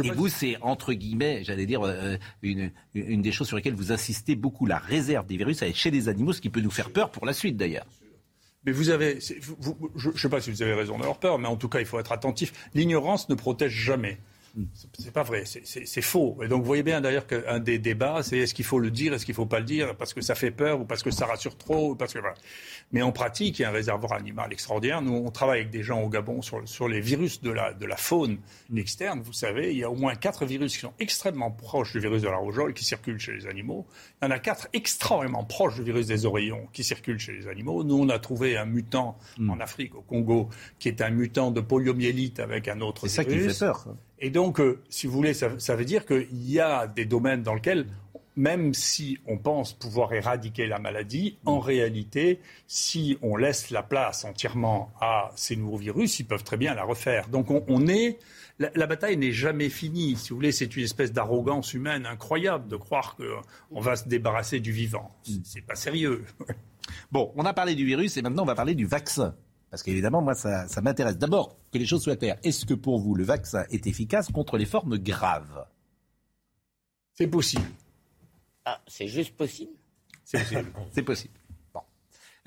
et vous, c'est entre guillemets, j'allais dire, euh, une, une, des choses sur lesquelles vous insistez beaucoup, la réserve des virus chez les animaux, ce qui peut nous faire peur pour la suite d'ailleurs. Mais vous avez, je ne sais pas si vous avez raison d'avoir peur, mais en tout cas, il faut être attentif. L'ignorance ne protège jamais. C'est pas vrai, c'est faux. Et donc vous voyez bien d'ailleurs qu'un des débats, c'est est-ce qu'il faut le dire, est-ce qu'il ne faut pas le dire, parce que ça fait peur ou parce que ça rassure trop, ou parce que Mais en pratique, il y a un réservoir animal extraordinaire. Nous, on travaille avec des gens au Gabon sur, sur les virus de la, de la faune externe. Vous savez, il y a au moins quatre virus qui sont extrêmement proches du virus de la rougeole qui circulent chez les animaux. Il y en a quatre extrêmement proches du virus des oreillons qui circulent chez les animaux. Nous, on a trouvé un mutant hmm. en Afrique, au Congo, qui est un mutant de poliomyélite avec un autre virus. C'est ça qui fait peur. Et donc, euh, si vous voulez, ça, veut dire qu'il y a des domaines dans lesquels même si on pense pouvoir éradiquer la maladie, en réalité, si on laisse la place entièrement à ces nouveaux virus, ils peuvent très bien la refaire. Donc on, est. La, bataille n'est jamais finie. Si vous voulez, c'est une espèce d'arrogance humaine incroyable de croire qu'on va se débarrasser du vivant. C'est pas sérieux. Bon, on a parlé du virus et maintenant on va parler du vaccin. Parce qu'évidemment, moi, ça, m'intéresse. D'abord, que les choses soient claires. Est-ce que pour vous, le vaccin est efficace contre les formes graves? C'est possible. Ah, c'est juste possible? C'est possible. c'est possible.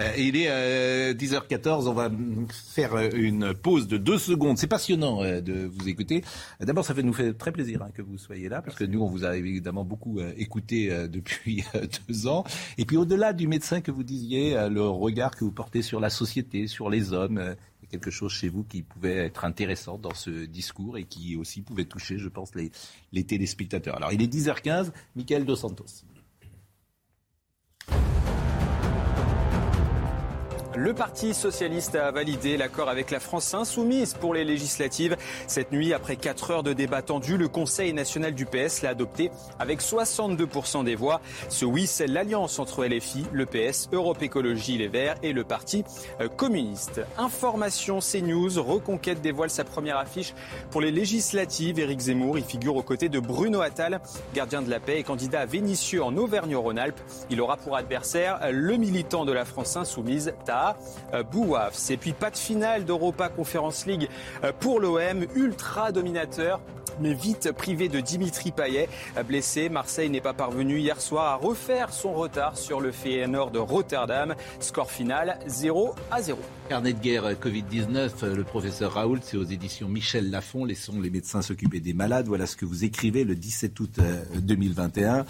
Euh, il est 10h14, euh, on va faire euh, une pause de deux secondes. C'est passionnant de vous écouter. D'abord, ça nous fait très plaisir hein, que vous soyez là, parce que nous, on vous a évidemment beaucoup écouté depuis deux ans. Et puis, au-delà du médecin que vous disiez, le regard que vous portez sur la société, sur les hommes, quelque chose chez vous qui pouvait être intéressant dans ce discours et qui aussi pouvait toucher, je pense, les, les téléspectateurs. Alors, il est 10h15, Michael Dos Santos. Le Parti socialiste a validé l'accord avec la France insoumise pour les législatives. Cette nuit, après 4 heures de débat tendu, le Conseil national du PS l'a adopté avec 62% des voix. Ce oui, c'est l'alliance entre LFI, le PS, Europe Écologie Les Verts et le Parti euh, communiste. Information CNews, Reconquête dévoile sa première affiche pour les législatives. Éric Zemmour y figure aux côtés de Bruno Attal, gardien de la paix et candidat à en Auvergne-Rhône-Alpes. Il aura pour adversaire le militant de la France insoumise, Ta euh, Bouafs. Et puis pas de finale d'Europa Conference League euh, pour l'OM, ultra dominateur mais vite privé de Dimitri Payet. Blessé, Marseille n'est pas parvenu hier soir à refaire son retard sur le Feyenoord de Rotterdam. Score final 0 à 0. Carnet de guerre Covid-19, le professeur Raoult, c'est aux éditions Michel Lafon. Laissons les médecins s'occuper des malades. Voilà ce que vous écrivez le 17 août 2021. Euh,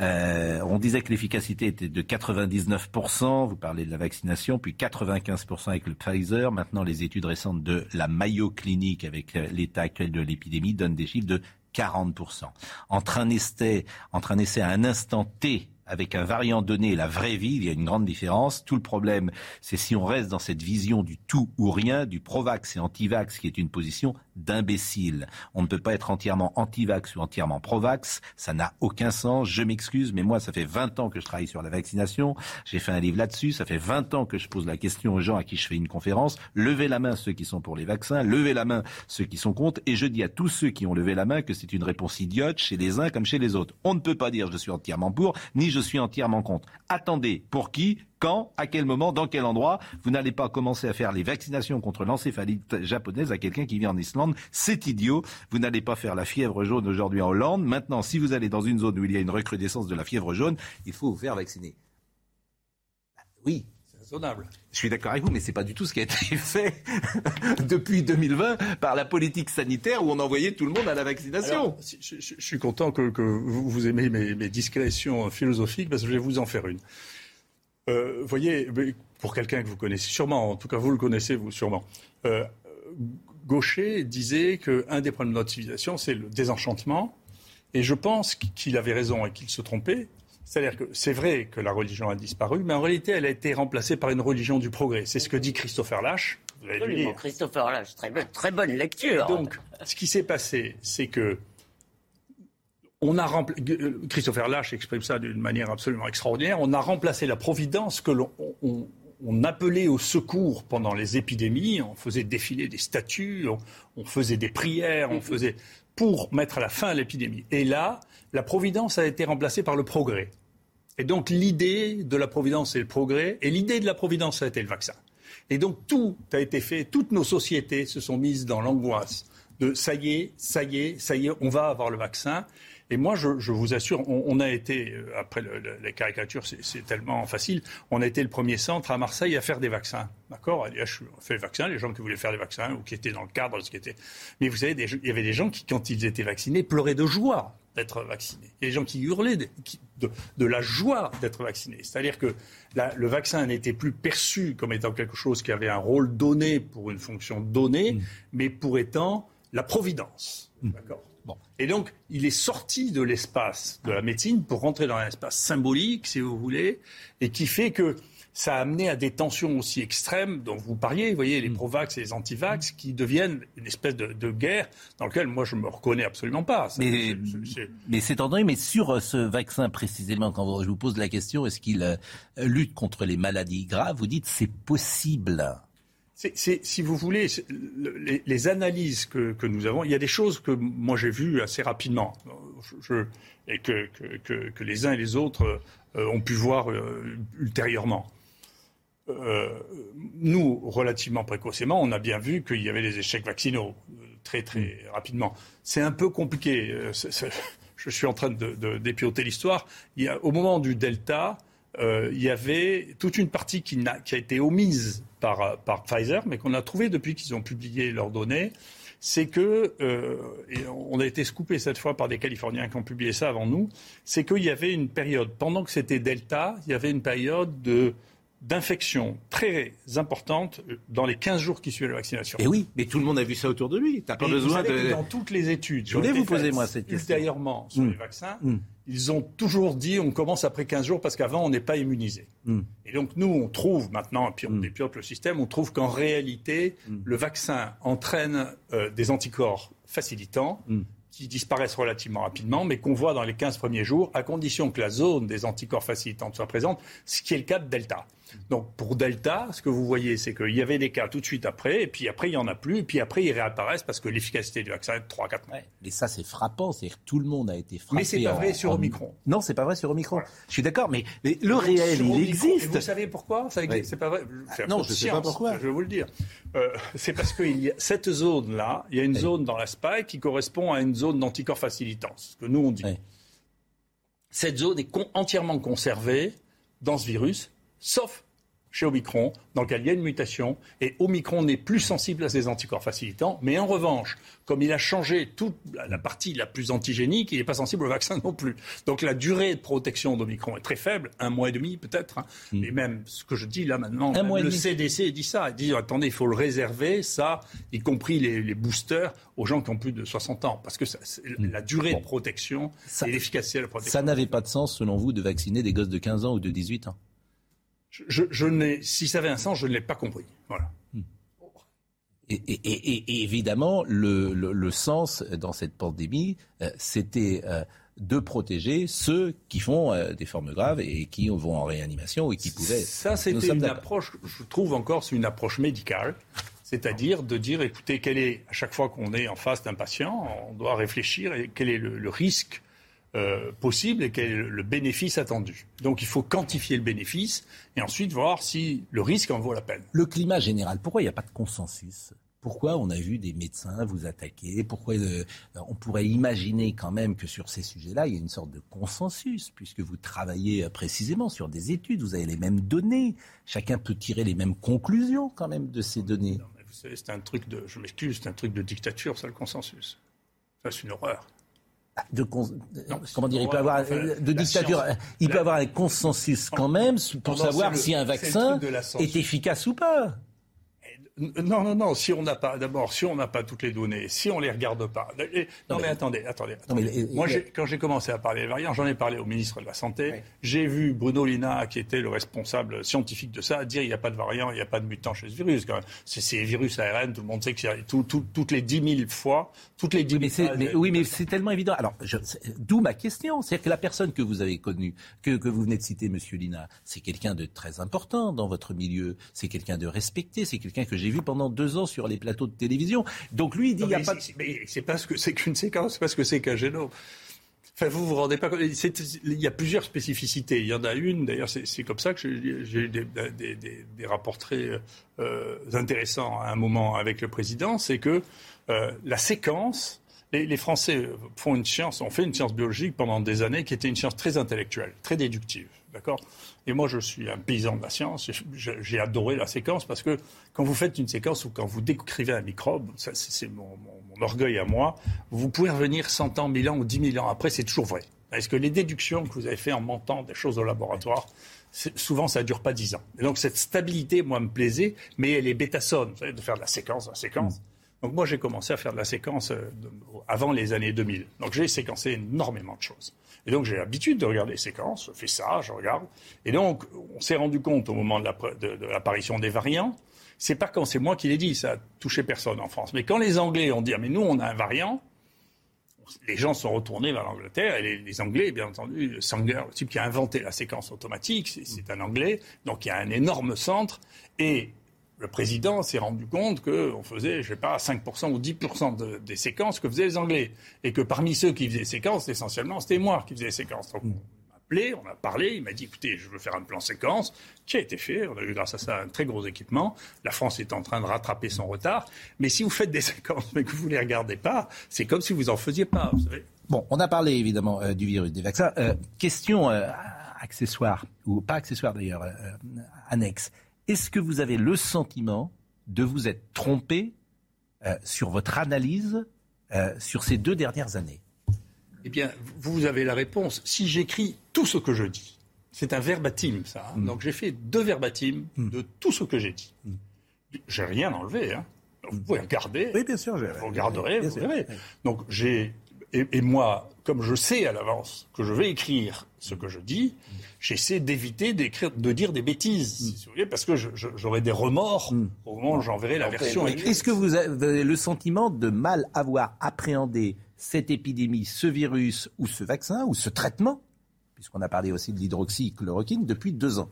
euh, on disait que l'efficacité était de 99%. Vous parlez de la vaccination, puis 95% avec le Pfizer. Maintenant, les études récentes de la Mayo Clinique avec euh, l'état actuel de l'épidémie donnent des chiffres de 40%. Entre un essai, entre un essai à un instant T avec un variant donné la vraie vie, il y a une grande différence. Tout le problème, c'est si on reste dans cette vision du tout ou rien, du provax et antivax, qui est une position d'imbécile. On ne peut pas être entièrement antivax ou entièrement provax. Ça n'a aucun sens. Je m'excuse, mais moi, ça fait 20 ans que je travaille sur la vaccination. J'ai fait un livre là-dessus. Ça fait 20 ans que je pose la question aux gens à qui je fais une conférence. Levez la main ceux qui sont pour les vaccins. Levez la main ceux qui sont contre. Et je dis à tous ceux qui ont levé la main que c'est une réponse idiote chez les uns comme chez les autres. On ne peut pas dire je suis entièrement pour, ni je suis entièrement contre. Attendez, pour qui quand, à quel moment, dans quel endroit. Vous n'allez pas commencer à faire les vaccinations contre l'encéphalite japonaise à quelqu'un qui vit en Islande. C'est idiot. Vous n'allez pas faire la fièvre jaune aujourd'hui en Hollande. Maintenant, si vous allez dans une zone où il y a une recrudescence de la fièvre jaune, il faut vous faire vacciner. Oui, je suis d'accord avec vous, mais c'est pas du tout ce qui a été fait depuis 2020 par la politique sanitaire où on envoyait tout le monde à la vaccination. je, suis content que, vous, aimez mes, mes, discrétions philosophiques parce que je vais vous en faire une. Euh, voyez, pour quelqu'un que vous connaissez sûrement, en tout cas vous le connaissez vous sûrement, euh, Gaucher disait qu'un des problèmes de notre civilisation, c'est le désenchantement. Et je pense qu'il avait raison et qu'il se trompait. C'est-à-dire que c'est vrai que la religion a disparu, mais en réalité, elle a été remplacée par une religion du progrès. C'est ce que dit Christopher Lash. Absolument, Christopher Lash, très, très bonne lecture. donc, ce qui s'est passé, c'est que on a euh, Christopher Lash exprime ça d'une manière absolument extraordinaire. On a remplacé la providence que l'on on, appelait au secours pendant les épidémies. On faisait défiler des statues, on, faisait des prières, on faisait pour mettre à la fin à l'épidémie. Et là, la providence a été remplacée par le progrès. Et donc l'idée de la providence, c'est le progrès. Et l'idée de la providence, ça a été le vaccin. Et donc tout a été fait. Toutes nos sociétés se sont mises dans l'angoisse de ça y est, ça y est, ça y est, on va avoir le vaccin. Et moi, je, vous assure, on, a été, euh, après les caricatures, c'est tellement facile, on a été le premier centre à Marseille à faire des vaccins. D'accord? On fait des vaccins, les gens qui voulaient faire des vaccins ou qui étaient dans le cadre ce qui était. Mais vous savez, il y avait des gens qui, quand ils étaient vaccinés, pleuraient de joie d'être vaccinés. Il y a des gens qui hurlaient de, la joie d'être vaccinés. C'est-à-dire que le vaccin n'était plus perçu comme étant quelque chose qui avait un rôle donné pour une fonction donnée, mmh. mais pour étant la providence. Mmh. D'accord? Et donc, il est sorti de l'espace de la médecine pour rentrer dans un espace symbolique, si vous voulez, et qui fait que ça a amené à des tensions aussi extrêmes dont vous parliez, vous voyez, les mm. pro-vax et les anti-vax, qui deviennent une espèce de, guerre dans laquelle moi je ne me reconnais absolument pas. mais c'est entendu, mais sur euh, ce vaccin précisément, quand je vous pose la question, est-ce qu'il euh, lutte contre les maladies graves, vous dites c'est possible. Si vous voulez, les, analyses que, nous avons, il y a des choses que moi j'ai vues assez rapidement et que, les uns et les autres euh, ont pu voir ultérieurement. Euh, nous, relativement précocement, on a bien vu qu'il y avait des échecs vaccinaux très très rapidement. C'est un peu compliqué. je suis en train de, dépioter l'histoire. au moment du Delta, il y avait toute une partie qui, qui a été omise par, par Pfizer, mais qu'on a trouvé depuis qu'ils ont publié leurs données, c'est que, euh, et on a été scoopé cette fois par des Californiens qui ont publié ça avant nous, c'est qu'il y avait une période, pendant que c'était Delta, il y avait une période de d'infection très importante dans les 15 jours qui suivaient la vaccination. Et oui, mais tout le monde a vu ça autour de lui. T'as pas besoin de... Dans toutes les études, je voulais vous poser moi cette question. Ultérieurement sur les mm. vaccins, mm ils ont toujours dit on commence après 15 jours parce qu'avant on n'est pas immunisé. Hmm. Et donc nous on trouve maintenant, puis on dépiote le système, on trouve qu'en réalité hmm. le vaccin entraîne euh, des anticorps facilitants hmm. qui disparaissent relativement rapidement, mais qu'on voit dans les 15 premiers jours, à condition que la zone des anticorps facilitants soit présente, ce qui est le cas de Delta. Donc pour Delta, ce que vous voyez, c'est qu'il y avait des cas tout de suite après, et puis après il n'y en a plus, et puis après ils réapparaissent parce que l'efficacité du vaccin est de 3-4 mois. Mais ça c'est frappant, c'est que tout le monde a été frappé. Mais c'est pas vrai sur Omicron. Non, c'est pas vrai sur Omicron. Je suis d'accord, mais, le réel, il existe. vous savez pourquoi ça existe C'est pas vrai. Non, je ne sais pas pourquoi. Je vais vous le dire. Euh, c'est parce que y a cette zone-là, il y a une zone dans la spike qui correspond à une zone d'anticorps facilitant, ce que nous on dit. Cette zone est entièrement conservée dans ce virus, sauf chez Omicron, dans lequel il y a une mutation, et Omicron n'est plus sensible à ces anticorps facilitants, mais en revanche, comme il a changé toute la partie la plus antigénique, il n'est pas sensible au vaccin non plus. Donc la durée de protection d'Omicron est très faible, un mois et demi peut-être, hein. mm. mais même ce que je dis là maintenant, le CDC dit ça, il dit attendez, il faut le réserver, ça, y compris les, boosters, aux gens qui ont plus de 60 ans, parce que mm. la durée de protection et l'efficacité de la protection. Ça n'avait pas de sens, selon vous, de vacciner des gosses de 15 ans ou de 18 ans? Je, je si ça avait un sens, je ne l'ai pas compris. Voilà. Et, évidemment, le, sens dans cette pandémie, euh, c'était euh, de protéger ceux qui font euh, des formes graves et qui vont en réanimation et qui pouvaient. Ça, c'était une approche, je trouve encore, c'est une approche médicale. C'est-à-dire de dire, écoutez, quel est, à chaque fois qu'on est en face d'un patient, on doit réfléchir et quel est le risque euh, possible et quel est le bénéfice attendu. Donc il faut quantifier le bénéfice et ensuite voir si le risque en vaut la peine. Le climat général, pourquoi il n'y a pas de consensus? Pourquoi on a vu des médecins vous attaquer? Pourquoi euh, on pourrait imaginer quand même que sur ces sujets-là, il y a une sorte de consensus, puisque vous travaillez euh, précisément sur des études, vous avez les mêmes données, chacun peut tirer les mêmes conclusions quand même de ces données. vous savez, c'est un truc de, je m'excuse, c'est un truc de dictature, ça le consensus. Ça, c'est une horreur de, comment dire, il peut avoir de dictature, il peut avoir un consensus quand même pour savoir si un vaccin est efficace ou pas. Non, non, non. Si on n'a pas, d'abord, si on n'a pas toutes les données, si on les regarde pas. non, mais, attendez, attendez. Moi, quand j'ai commencé à parler des variants, j'en ai parlé au ministre de la Santé. J'ai vu Bruno Lina, qui était le responsable scientifique de ça, dire il n'y a pas de variant, il n'y a pas de mutant chez ce virus. C'est virus ARN, tout le monde sait que tout, toutes les 10 000 fois, toutes les 10 000 mais, Oui, mais c'est tellement évident. Alors, d'où ma question. C'est-à-dire que la personne que vous avez connue, que, que vous venez de citer, Monsieur Lina, c'est quelqu'un de très important dans votre milieu. C'est quelqu'un de respecté. C'est quelqu'un que j'ai vu pendant deux ans sur les plateaux de télévision. Donc lui, il dit, il n'y a pas de... Mais c'est pas ce que c'est qu'une séquence, c'est pas ce que c'est qu'un génome. Enfin, vous vous rendez pas compte. Il y a plusieurs spécificités. Il y en a une, d'ailleurs, c'est comme ça que j'ai eu des, des, des, rapports très euh, intéressants à un moment avec le président. C'est que euh, la séquence, les, les, Français font une science, ont fait une science biologique pendant des années qui était une science très intellectuelle, très déductive. D'accord? Et moi, je suis un paysan de la science. J'ai adoré la séquence parce que quand vous faites une séquence ou quand vous décrivez un microbe, c'est mon, orgueil à moi, vous pouvez revenir 100 ans, 1000 ans ou 10 000 ans après, c'est toujours vrai. Est-ce que les déductions que vous avez faites en montant des choses au laboratoire, souvent ça ne dure pas 10 ans. Et donc cette stabilité, moi, me plaisait, mais elle est bêta-sonne, vous savez, de faire de la séquence, la séquence. Donc moi, j'ai commencé à faire de la séquence euh, avant les années 2000. Donc j'ai séquencé énormément de choses. Et donc j'ai l'habitude de regarder les séquences, je fais ça, je regarde. Et donc on s'est rendu compte au moment de l'apparition des variants, c'est pas quand c'est moi qui l'ai dit, ça a touché personne en France. Mais quand les Anglais ont dit ah, mais nous on a un variant, les gens sont retournés vers l'Angleterre et les, Anglais, bien entendu, Sanger, le type qui a inventé la séquence automatique, c'est un Anglais, donc il y a un énorme centre et le président s'est rendu compte qu'on faisait, je sais pas, 5% ou 10% des séquences que faisaient les Anglais. Et que parmi ceux qui faisaient les séquences, essentiellement, c'était moi qui faisais les séquences. Donc, on m'a appelé, on a parlé, il m'a dit, écoutez, je veux faire un plan séquence, qui a été fait? On a eu, grâce à ça, un très gros équipement. La France est en train de rattraper son retard. Mais si vous faites des séquences, mais que vous ne les regardez pas, c'est comme si vous en faisiez pas, vous savez. Bon, on a parlé évidemment euh, du virus des vaccins. Euh, question euh, accessoire, ou pas accessoire d'ailleurs, annexe. Est-ce que vous avez le sentiment de vous être trompé euh, sur votre analyse euh, sur ces deux dernières années? Eh bien, vous avez la réponse. Si j'écris tout ce que je dis, c'est un verbatim, ça. Hein. Mm. Donc j'ai fait deux verbatims mm. de tout ce que j'ai dit. Mm. J'ai rien enlevé. Hein. Vous pouvez regarder. Oui, bien sûr. Vous regarderez, vous verrez. Donc j'ai et, moi, comme je sais à l'avance que je vais écrire ce que je dis, j'essaie d'éviter d'écrire, de dire des bêtises, parce que j'aurai des remords mm. au moment où j'enverrai la version écrite. Est-ce que vous avez le sentiment de mal avoir appréhendé cette épidémie, ce virus ou ce vaccin ou ce traitement, puisqu'on a parlé aussi de l'hydroxychloroquine depuis deux ans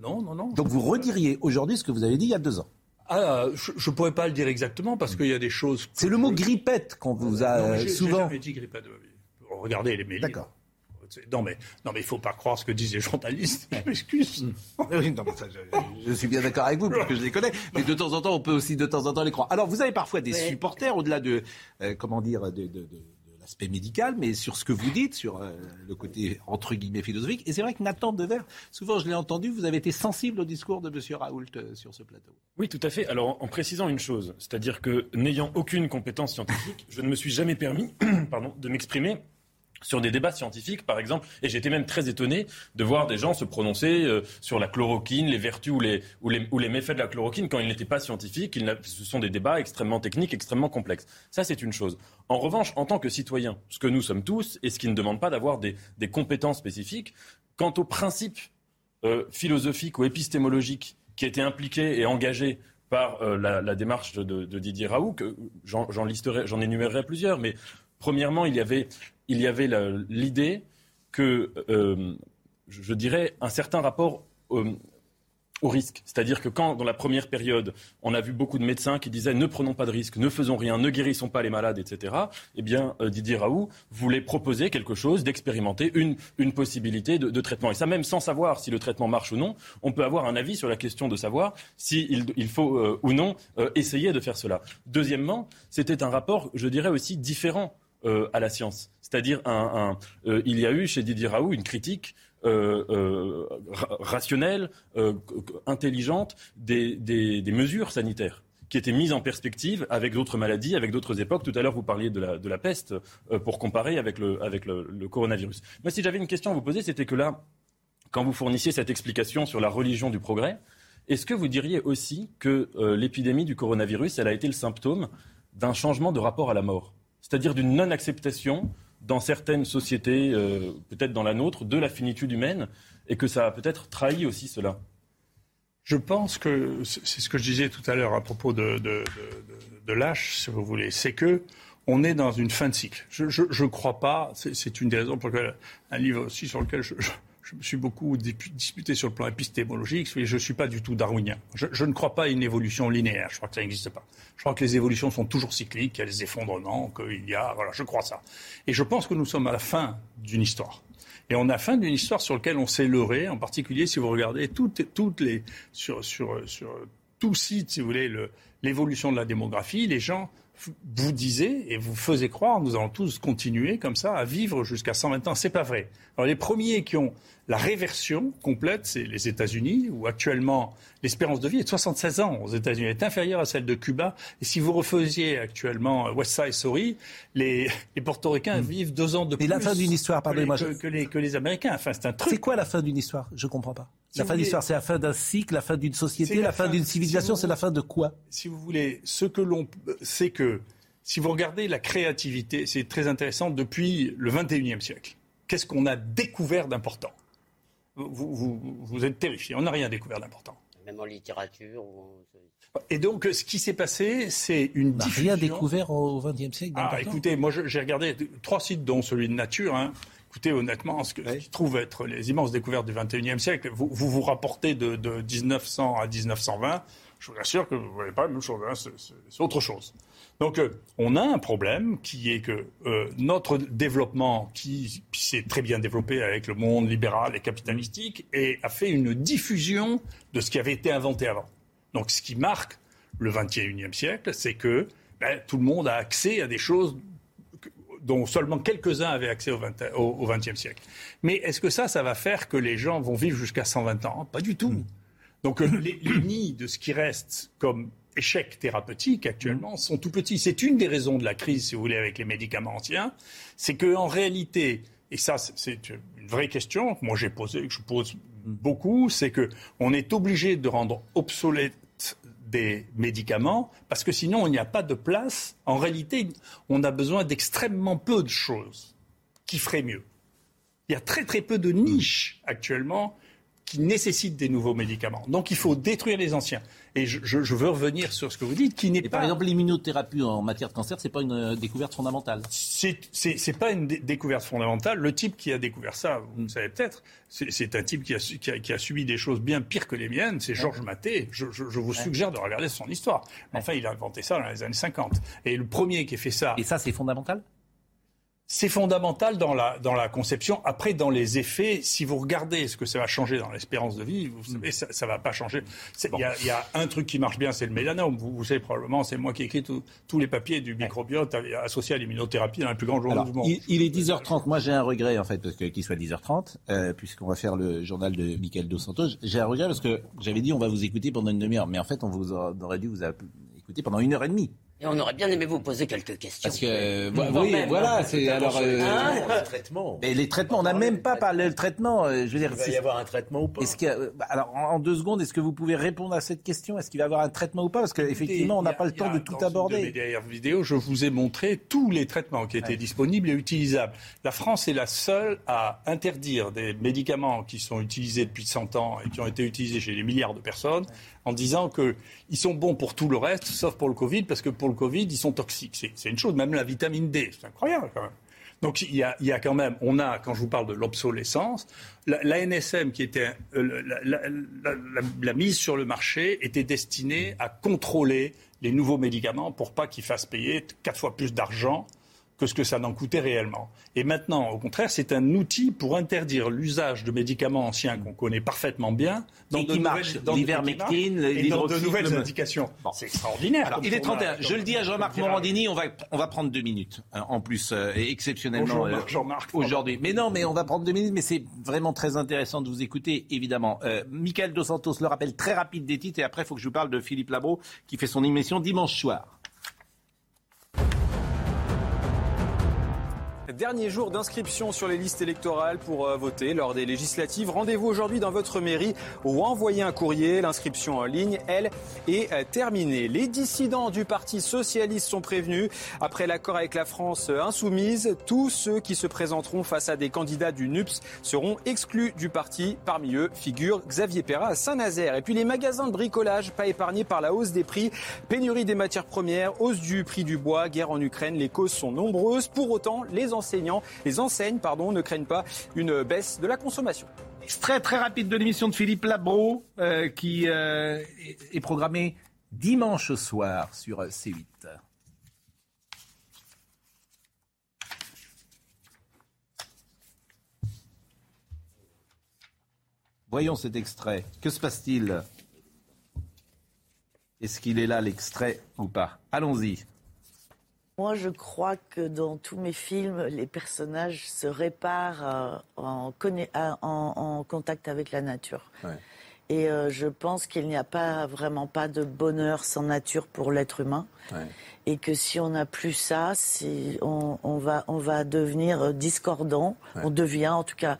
Non, non, non. Donc vous rediriez aujourd'hui ce que vous avez dit il y a deux ans ah, je ne pourrais pas le dire exactement parce qu'il y a des choses. C'est le mot grippette qu'on vous a non, souvent. Jamais dit grippette. Regardez les mails. D'accord. Non mais non mais il faut pas croire ce que disent les journalistes. Je m'excuse. je, suis bien d'accord avec vous parce que je les connais. Mais de temps en temps, on peut aussi de temps en temps les croire. Alors vous avez parfois des supporters au-delà de euh, comment dire de l'aspect médical, mais sur ce que vous dites, sur euh, le côté entre guillemets philosophique. Et c'est vrai que Nathan Dever, souvent je l'ai entendu, vous avez été sensible au discours de M. Raoult euh, sur ce plateau. Oui, tout à fait. Alors en précisant une chose, c'est-à-dire que n'ayant aucune compétence scientifique, je ne me suis jamais permis pardon, de m'exprimer sur des débats scientifiques, par exemple, et j'étais même très étonné de voir des gens se prononcer euh, sur la chloroquine, les vertus ou les, méfaits de la chloroquine quand ils n'étaient pas scientifiques. ce sont des débats extrêmement techniques, extrêmement complexes. Ça, c'est une chose. En revanche, en tant que citoyen, ce que nous sommes tous, et ce qui ne demande pas d'avoir des, compétences spécifiques, quant aux principes euh, philosophiques ou épistémologiques qui étaient impliqués et engagés par euh, la, démarche de, de Didier Raoult, j'en j'en énumérerai plusieurs, mais premièrement, il y avait il y avait l'idée que, euh, je dirais, un certain rapport euh, au risque. C'est-à-dire que quand, dans la première période, on a vu beaucoup de médecins qui disaient ne prenons pas de risques, ne faisons rien, ne guérissons pas les malades, etc., eh bien, euh, Didier Raoult voulait proposer quelque chose, d'expérimenter une, possibilité de, traitement. Et ça, même sans savoir si le traitement marche ou non, on peut avoir un avis sur la question de savoir s'il il faut ou non essayer de faire cela. Deuxièmement, c'était un rapport, je dirais aussi, différent à la science. C'est-à-dire, un, euh, il y a eu chez Didier Raoult une critique euh, euh, rationnelle, intelligente des, mesures sanitaires qui étaient mises en perspective avec d'autres maladies, avec d'autres époques. Tout à l'heure, vous parliez de la, peste pour comparer avec, le, le, coronavirus. Moi, si j'avais une question à vous poser, c'était que là, quand vous fournissiez cette explication sur la religion du progrès, est-ce que vous diriez aussi que l'épidémie du coronavirus, elle a été le symptôme d'un changement de rapport à la mort? C'est-à-dire d'une non-acceptation dans certaines sociétés, euh, peut-être dans la nôtre, de la finitude humaine, et que ça a peut-être trahi aussi cela Je pense que c'est ce que je disais tout à l'heure à propos de, de, l'âge, si vous voulez, c'est que on est dans une fin de cycle. Je ne crois pas, c'est une des raisons pour lesquelles un livre aussi sur lequel je me suis beaucoup disputé sur le plan épistémologique. Je ne suis pas du tout darwinien. Je, ne crois pas à une évolution linéaire. Je crois que ça n'existe pas. Je crois que les évolutions sont toujours cycliques, qu'il y a des effondrements, qu'il y a. Voilà, je crois ça. Et je pense que nous sommes à la fin d'une histoire. Et on a fin d'une histoire sur laquelle on s'est leurré, en particulier si vous regardez toutes, toutes les. sur, sur, sur tout site, si vous voulez, l'évolution de la démographie, les gens vous disiez et vous faisiez croire, nous allons tous continuer comme ça à vivre jusqu'à 120 ans. C'est pas vrai. Alors les premiers qui ont la réversion complète, c'est les États-Unis, où actuellement l'espérance de vie est de 76 ans aux États-Unis, elle est inférieure à celle de Cuba. Et si vous refaisiez actuellement West Side Story, les, les portoricains hmm. vivent deux ans de plus. Et la fin d'une histoire, pardonnez-moi. Que, les, que les Américains. Enfin, c'est un truc. C'est quoi la fin d'une histoire? Je comprends pas. La fin d'une histoire, c'est la fin d'un cycle, la fin d'une société, la, fin, d'une civilisation, c'est la fin de quoi? Si vous voulez, ce que l'on, c'est que si vous regardez la créativité, c'est très intéressant depuis le 21e siècle. Qu'est-ce qu'on a découvert d'important? Vous, êtes terrifié. On n'a rien découvert d'important. Même en littérature. Et donc, ce qui s'est passé, c'est une On rien découvert au XXe siècle Ah, écoutez, moi, j'ai regardé trois sites, dont celui de Nature. Hein. Écoutez, honnêtement, ce que je trouve être les immenses découvertes du XXIe siècle, vous, vous, rapportez de, 1900 à 1920, je vous assure que vous ne voyez pas la même chose. Hein. c'est autre chose. Donc euh, on a un problème qui est que euh, notre développement, qui, s'est très bien développé avec le monde libéral et capitalistique, et a fait une diffusion de ce qui avait été inventé avant. Donc ce qui marque le 21e siècle, c'est que ben, tout le monde a accès à des choses dont seulement quelques-uns avaient accès au, 20, au, 20e siècle. Mais est-ce que ça, ça va faire que les gens vont vivre jusqu'à 120 ans? Pas du tout. Donc euh, les, les nids de ce qui reste comme échecs thérapeutiques actuellement sont tout petits. C'est une des raisons de la crise, si vous voulez, avec les médicaments anciens. C'est qu'en réalité, et ça c'est une vraie question que moi j'ai posée, que je pose beaucoup, c'est qu'on est obligé de rendre obsolètes des médicaments parce que sinon il n'y a pas de place. En réalité, on a besoin d'extrêmement peu de choses qui feraient mieux. Il y a très très peu de niches actuellement qui nécessitent des nouveaux médicaments. Donc il faut détruire les anciens. Et je, veux revenir sur ce que vous dites, qui n'est pas... Par exemple, l'immunothérapie en matière de cancer, c'est pas une euh, découverte fondamentale. C'est n'est pas une découverte fondamentale. Le type qui a découvert ça, vous le savez peut-être, c'est un type qui a, qui, a, subi des choses bien pires que les miennes. C'est Georges Maté. Je, vous suggère de regarder son histoire. Enfin, il a inventé ça dans les années 50. Et le premier qui a fait ça... Et ça, c'est fondamental? C'est fondamental dans la, dans la conception. Après, dans les effets, si vous regardez ce que ça va changer dans l'espérance de vie, vous savez, ça ne va pas changer. Il y, a, y, a un truc qui marche bien, c'est le mélanome. Vous, vous savez probablement, c'est moi qui écris tous les papiers du microbiote associé à l'immunothérapie dans les plus grands journaux du monde. Il, est 10h30. Moi, j'ai un regret, en fait, parce qu'il soit 10h30, euh, puisqu'on va faire le journal de Michael Dos Santos. J'ai un regret parce que j'avais dit on va vous écouter pendant une demi-heure. Mais en fait, on vous aurait dû vous écouter pendant une heure et demie. Et on aurait bien aimé vous poser quelques questions. Parce que, euh, oui, voilà, c'est alors. Euh, les traitements. Mais les traitements, on n'a même pas parlé de traitement. Euh, je veux dire, il va y avoir un traitement ou pas est-ce qu'il bah, Alors, en deux secondes, est-ce que vous pouvez répondre à cette question? Est-ce qu'il va y avoir un traitement ou pas? Parce qu'effectivement, on n'a pas le temps de tout aborder. Dans mes dernières vidéos, je vous ai montré tous les traitements qui étaient disponibles et utilisables. La France est la seule à interdire des médicaments qui sont utilisés depuis 100 ans et qui ont été utilisés chez des milliards de personnes en disant qu'ils sont bons pour tout le reste, sauf pour le Covid, parce que pour le Covid, ils sont toxiques. C'est une chose, même la vitamine D, c'est incroyable quand même. Donc il y, a, il y, a, quand même, on a, quand je vous parle de l'obsolescence, la, NSM qui était euh, la, la, mise sur le marché était destinée à contrôler les nouveaux médicaments pour pas qu'ils fassent payer quatre fois plus d'argent que ce que ça n'en coûtait réellement. Et maintenant, au contraire, c'est un outil pour interdire l'usage de médicaments anciens qu'on connaît parfaitement bien dans de nouvelles, dans de nouvelles indications. C'est extraordinaire. il est 31. Je le dis à Jean-Marc Morandini, on va, on va prendre deux minutes hein, en plus, euh, exceptionnellement euh, Jean-Marc aujourd'hui. Mais non, mais on va prendre deux minutes, mais c'est vraiment très intéressant de vous écouter, évidemment. Euh, Michael Dos Santos le rappelle très rapide des titres, et après, il faut que je vous parle de Philippe Labro, qui fait son émission dimanche soir. Dernier jour d'inscription sur les listes électorales pour euh, voter lors des législatives. Rendez-vous aujourd'hui dans votre mairie ou envoyez un courrier. L'inscription en ligne, elle, est euh, terminée. Les dissidents du Parti socialiste sont prévenus. Après l'accord avec la France euh, insoumise, tous ceux qui se présenteront face à des candidats du NUPS seront exclus du parti. Parmi eux figure Xavier Perra à Saint-Nazaire. Et puis les magasins de bricolage, pas épargnés par la hausse des prix, pénurie des matières premières, hausse du prix du bois, guerre en Ukraine. Les causes sont nombreuses. Pour autant, les anciens les enseignes pardon, ne craignent pas une baisse de la consommation. Extrait très rapide de l'émission de Philippe Labro euh, qui euh, est programmé dimanche soir sur C8. Voyons cet extrait. Que se passe-t-il? Est-ce qu'il est là l'extrait ou pas? Allons-y. Moi, je crois que dans tous mes films, les personnages se réparent euh, en, en, contact avec la nature. Et euh, je pense qu'il n'y a pas vraiment pas de bonheur sans nature pour l'être humain. Et que si on n'a plus ça, on, on, va, on va devenir discordant. On devient en tout cas.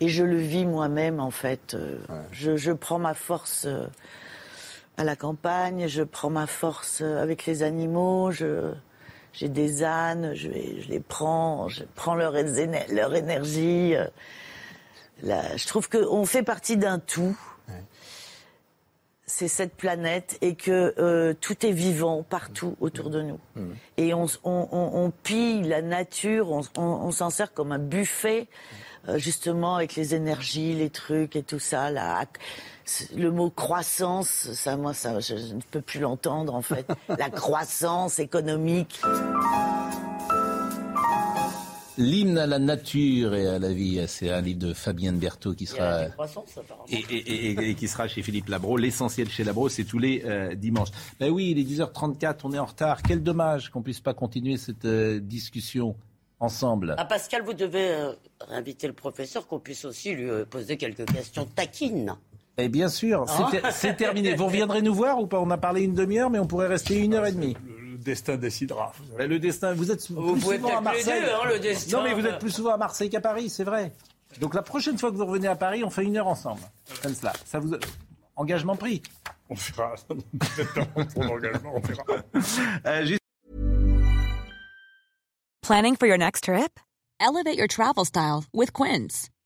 Et je le vis moi-même en fait. Je, je, prends ma force à la campagne, je prends ma force avec les animaux. Je j'ai des ânes, je, les prends, je prends leur, leur énergie. Euh, je trouve qu'on fait partie d'un tout. C'est cette planète et que euh, tout est vivant partout autour de nous. Mmh. Et on, pille la nature, on, s'en sert comme un buffet, euh, justement avec les énergies, les trucs et tout ça. Là le mot croissance, ça, moi, ça, je, ne peux plus l'entendre en fait. La croissance économique. L'hymne à la nature et à la vie, c'est un livre de Fabienne Berthaud qui sera et, qui sera chez Philippe Labro. L'essentiel chez Labro, c'est tous les euh, dimanches. Ben oui, il est 10h34, on est en retard. Quel dommage qu'on puisse pas continuer cette euh, discussion ensemble. Ah, Pascal, vous devez euh, inviter le professeur qu'on puisse aussi lui poser quelques questions taquines. Eh bien sûr, ah. c'est terminé. Vous reviendrez nous voir ou pas? On a parlé une demi-heure, mais on pourrait rester une heure et demie. Le, destin décidera. Le destin, vous êtes vous plus souvent à Marseille. Hein, le destin. Non, mais vous êtes plus souvent à Marseille qu'à Paris, c'est vrai. Donc la prochaine fois que vous revenez à Paris, on fait une heure ensemble. Comme cela. Ça vous engagement pris. On l'engagement, on fera. Euh, Planning for your next trip? Elevate your travel style with Quince.